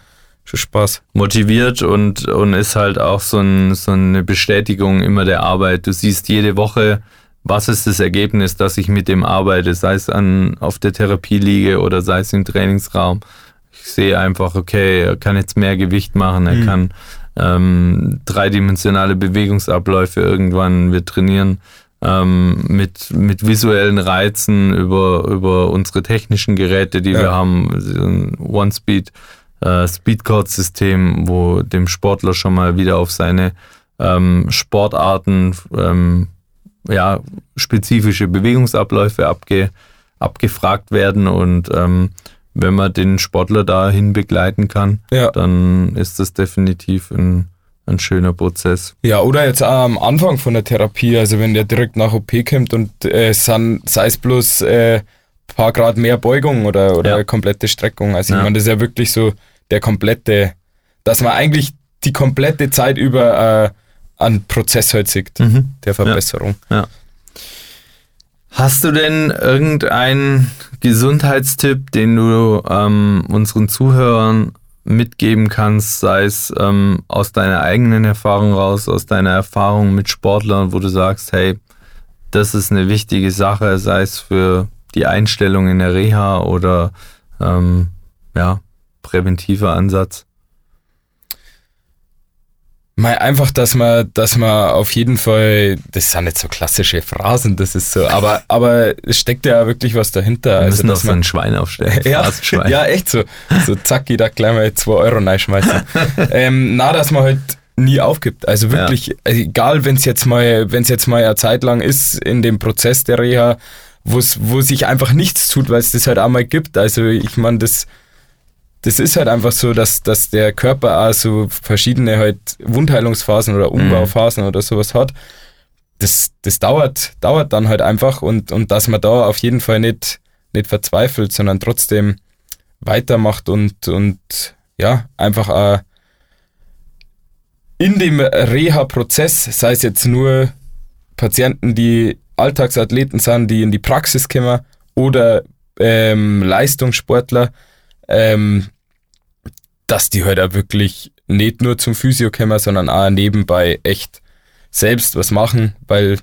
schon Spaß. motiviert und, und ist halt auch so, ein, so eine Bestätigung immer der Arbeit. Du siehst jede Woche, was ist das Ergebnis, dass ich mit dem arbeite, sei es an, auf der Therapieliege oder sei es im Trainingsraum. Ich sehe einfach, okay, er kann jetzt mehr Gewicht machen, er Mhm. kann ähm, dreidimensionale Bewegungsabläufe irgendwann, wir trainieren ähm, mit, mit visuellen Reizen über, über unsere technischen Geräte, die Ja. wir haben, One-Speed äh, Speedcode-System, wo dem Sportler schon mal wieder auf seine ähm, Sportarten ähm, ja, spezifische Bewegungsabläufe abge, abgefragt werden und ähm, wenn man den Sportler dahin begleiten kann, Ja. dann ist das definitiv ein, ein schöner Prozess. Ja, oder jetzt auch am Anfang von der Therapie, also wenn der direkt nach OP kommt und äh, san, sei es bloß äh, paar Grad mehr Beugung oder, oder Ja. komplette Streckung. Also ich Ja. meine, das ist ja wirklich so der komplette, dass man eigentlich die komplette Zeit über äh, einen Prozess halt sieht, Mhm. der Verbesserung. Hast du denn irgendeinen Gesundheitstipp, den du ähm, unseren Zuhörern mitgeben kannst, sei es ähm, aus deiner eigenen Erfahrung raus, aus deiner Erfahrung mit Sportlern, wo du sagst, hey, das ist eine wichtige Sache, sei es für die Einstellung in der Reha oder ähm, ja, präventiver Ansatz? Mal einfach, dass man, dass man auf jeden Fall, das sind nicht so klassische Phrasen, das ist so, aber, *laughs* aber es steckt ja wirklich was dahinter. Wir müssen also, dass so ein Schwein aufstellen. *laughs* ja, ja, echt so. So zack, da gleich mal zwei Euro reinschmeißen. *laughs* ähm, na, dass man halt nie aufgibt. Also wirklich, ja. also egal, wenn es jetzt mal, wenn es jetzt mal eine Zeit lang ist in dem Prozess der Reha, wo sich einfach nichts tut, weil es das halt auch mal gibt. Also ich meine, das, das ist halt einfach so, dass, dass der Körper auch so verschiedene halt Wundheilungsphasen oder Umbauphasen mhm. oder sowas hat. Das, das dauert, dauert dann halt einfach und, und dass man da auf jeden Fall nicht, nicht verzweifelt, sondern trotzdem weitermacht und, und ja, einfach auch in dem Reha-Prozess, sei es jetzt nur Patienten, die Alltagsathleten sind, die in die Praxis kommen oder ähm, Leistungssportler, ähm, dass die halt auch wirklich nicht nur zum Physio kommen, sondern auch nebenbei echt selbst was machen, weil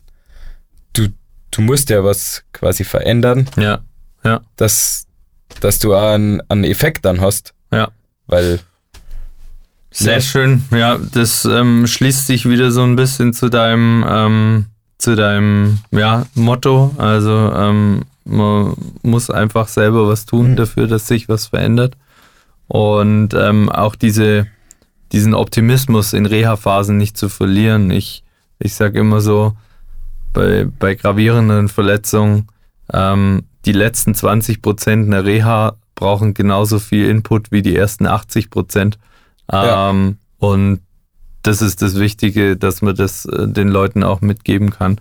du, du musst ja was quasi verändern. Ja, ja. Dass, dass du auch einen, einen Effekt dann hast. Ja. Weil. Sehr ja. schön. Ja, das ähm, schließt sich wieder so ein bisschen zu deinem, ähm, zu deinem ja, Motto. Also ähm, man muss einfach selber was tun mhm. dafür, dass sich was verändert. Und ähm, auch diese, diesen Optimismus in Reha-Phasen nicht zu verlieren. Ich, ich sage immer so, bei, bei gravierenden Verletzungen, ähm, die letzten 20 Prozent der Reha brauchen genauso viel Input wie die ersten 80 Prozent. Ähm, ja. Und das ist das Wichtige, dass man das äh, den Leuten auch mitgeben kann,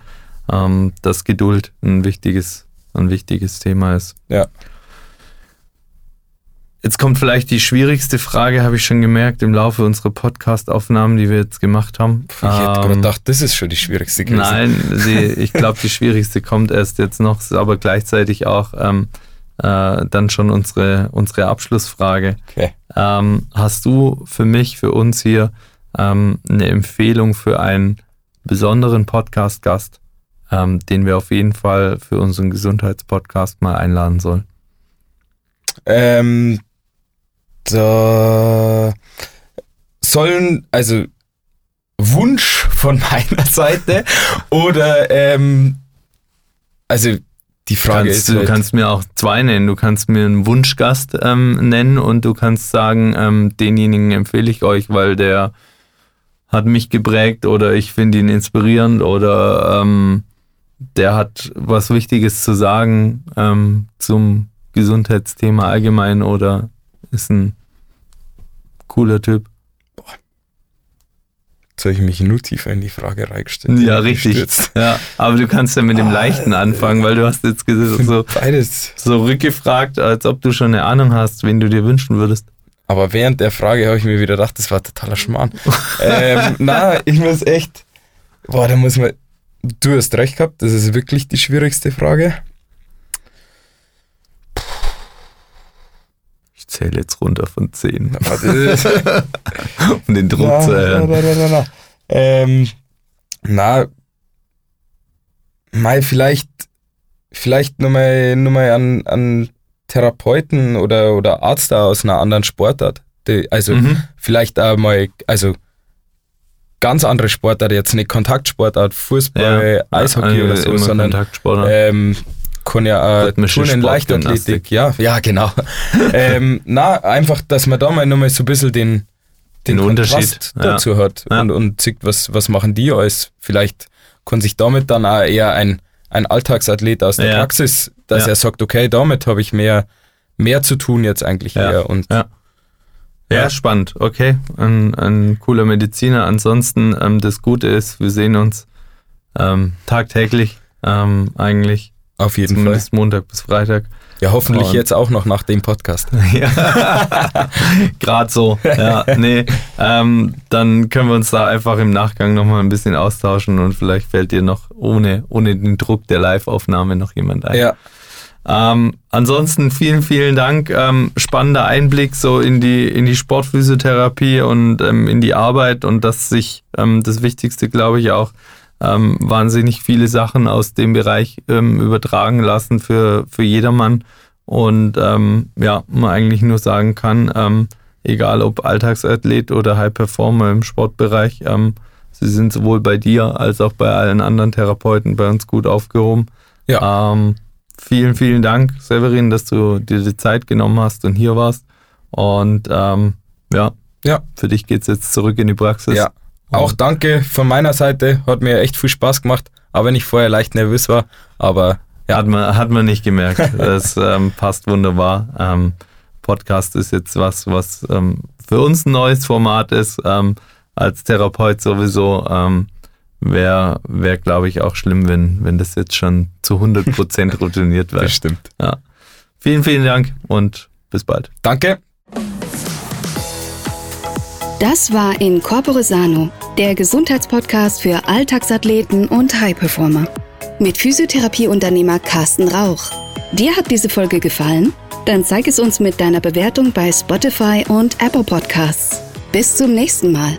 ähm, dass Geduld ein wichtiges ein wichtiges Thema ist. Ja. Jetzt kommt vielleicht die schwierigste Frage, habe ich schon gemerkt, im Laufe unserer Podcast-Aufnahmen, die wir jetzt gemacht haben. Ich hätte ähm, gerade gedacht, das ist schon die schwierigste gewesen. Nein, *laughs* die, ich glaube, die schwierigste kommt erst jetzt noch, aber gleichzeitig auch ähm, äh, dann schon unsere, unsere Abschlussfrage. Okay. Ähm, hast du für mich, für uns hier ähm, eine Empfehlung für einen besonderen Podcast-Gast, ähm, den wir auf jeden Fall für unseren Gesundheitspodcast mal einladen sollen? Ähm, da sollen, also Wunsch von *laughs* meiner Seite oder ähm, also die Frage kannst, ist. Du halt, kannst mir auch zwei nennen. Du kannst mir einen Wunschgast ähm, nennen und du kannst sagen, ähm, denjenigen empfehle ich euch, weil der hat mich geprägt oder ich finde ihn inspirierend oder ähm, der hat was Wichtiges zu sagen ähm, zum Gesundheitsthema allgemein oder ist ein cooler Typ. Boah. Jetzt habe ich mich nur tiefer in die Frage reingestellt. Ja, richtig. Ja, aber du kannst ja mit dem ah, Leichten anfangen, weil du hast jetzt so, beides. so rückgefragt, als ob du schon eine Ahnung hast, wen du dir wünschen würdest. Aber während der Frage habe ich mir wieder gedacht, das war totaler Schmarrn. ähm, na, ich muss echt, boah, da muss man, Du hast recht gehabt, das ist wirklich die schwierigste Frage. Ich zähle jetzt runter von 10. *laughs* um den Druck na, zu erhöhen. Na, na, na, na. Ähm, na, mal vielleicht, vielleicht nochmal noch mal an, an Therapeuten oder, oder Arzt aus einer anderen Sportart. Die, also mhm. vielleicht auch mal, also ganz andere Sportart, jetzt nicht Kontaktsportart, Fußball, ja, Eishockey oder so, sondern ähm, kann ja auch Turnen, Leichtathletik, ja, ja, genau. *laughs* ähm, na, einfach, dass man da mal nochmal so ein bisschen den, den, den Unterschied dazu ja. hat ja. und, und sieht, was, was machen die alles. Vielleicht kann sich damit dann auch eher ein, ein Alltagsathlet aus der ja. Praxis, dass er sagt, okay, damit habe ich mehr, mehr zu tun jetzt eigentlich eher. Und ja. Ja, spannend. Okay, ein, ein cooler Mediziner. Ansonsten, ähm, das Gute ist, wir sehen uns ähm, tagtäglich ähm, eigentlich. Auf jeden zumindest Fall. Montag bis Freitag. Ja, hoffentlich und jetzt auch noch nach dem Podcast. *laughs* ja, gerade so. Ja, nee, ähm, dann können wir uns da einfach im Nachgang nochmal ein bisschen austauschen und vielleicht fällt dir noch ohne, ohne den Druck der Live-Aufnahme noch jemand ein. Ja. Ähm, ansonsten vielen, vielen Dank. Ähm, spannender Einblick so in die, in die Sportphysiotherapie und ähm, in die Arbeit und dass sich ähm, das Wichtigste, glaube ich, auch ähm, wahnsinnig viele Sachen aus dem Bereich ähm, übertragen lassen für, für jedermann. Und ja, man eigentlich nur sagen kann, ähm, egal ob Alltagsathlet oder High Performer im Sportbereich, ähm, sie sind sowohl bei dir als auch bei allen anderen Therapeuten bei uns gut aufgehoben. Ja. Ähm, vielen, vielen Dank, Severin, dass du dir die Zeit genommen hast und hier warst. Und ähm, ja, ja, für dich geht es jetzt zurück in die Praxis. Ja, auch danke von meiner Seite. Hat mir echt viel Spaß gemacht, auch wenn ich vorher leicht nervös war. Aber ja. Hat man, hat man nicht gemerkt. *laughs* Das ähm, passt wunderbar. Ähm, Podcast ist jetzt was, was ähm, für uns ein neues Format ist. Ähm, als Therapeut sowieso ähm, wäre, wär, glaube ich, auch schlimm, wenn, wenn das jetzt schon zu 100% *laughs* routiniert wäre. Das stimmt. Ja. Vielen, vielen Dank und bis bald. Danke. Das war in Corpore Sano, der Gesundheitspodcast für Alltagsathleten und High-Performer. Mit Physiotherapieunternehmer Carsten Rauch. Dir hat diese Folge gefallen? Dann zeig es uns mit deiner Bewertung bei Spotify und Apple Podcasts. Bis zum nächsten Mal.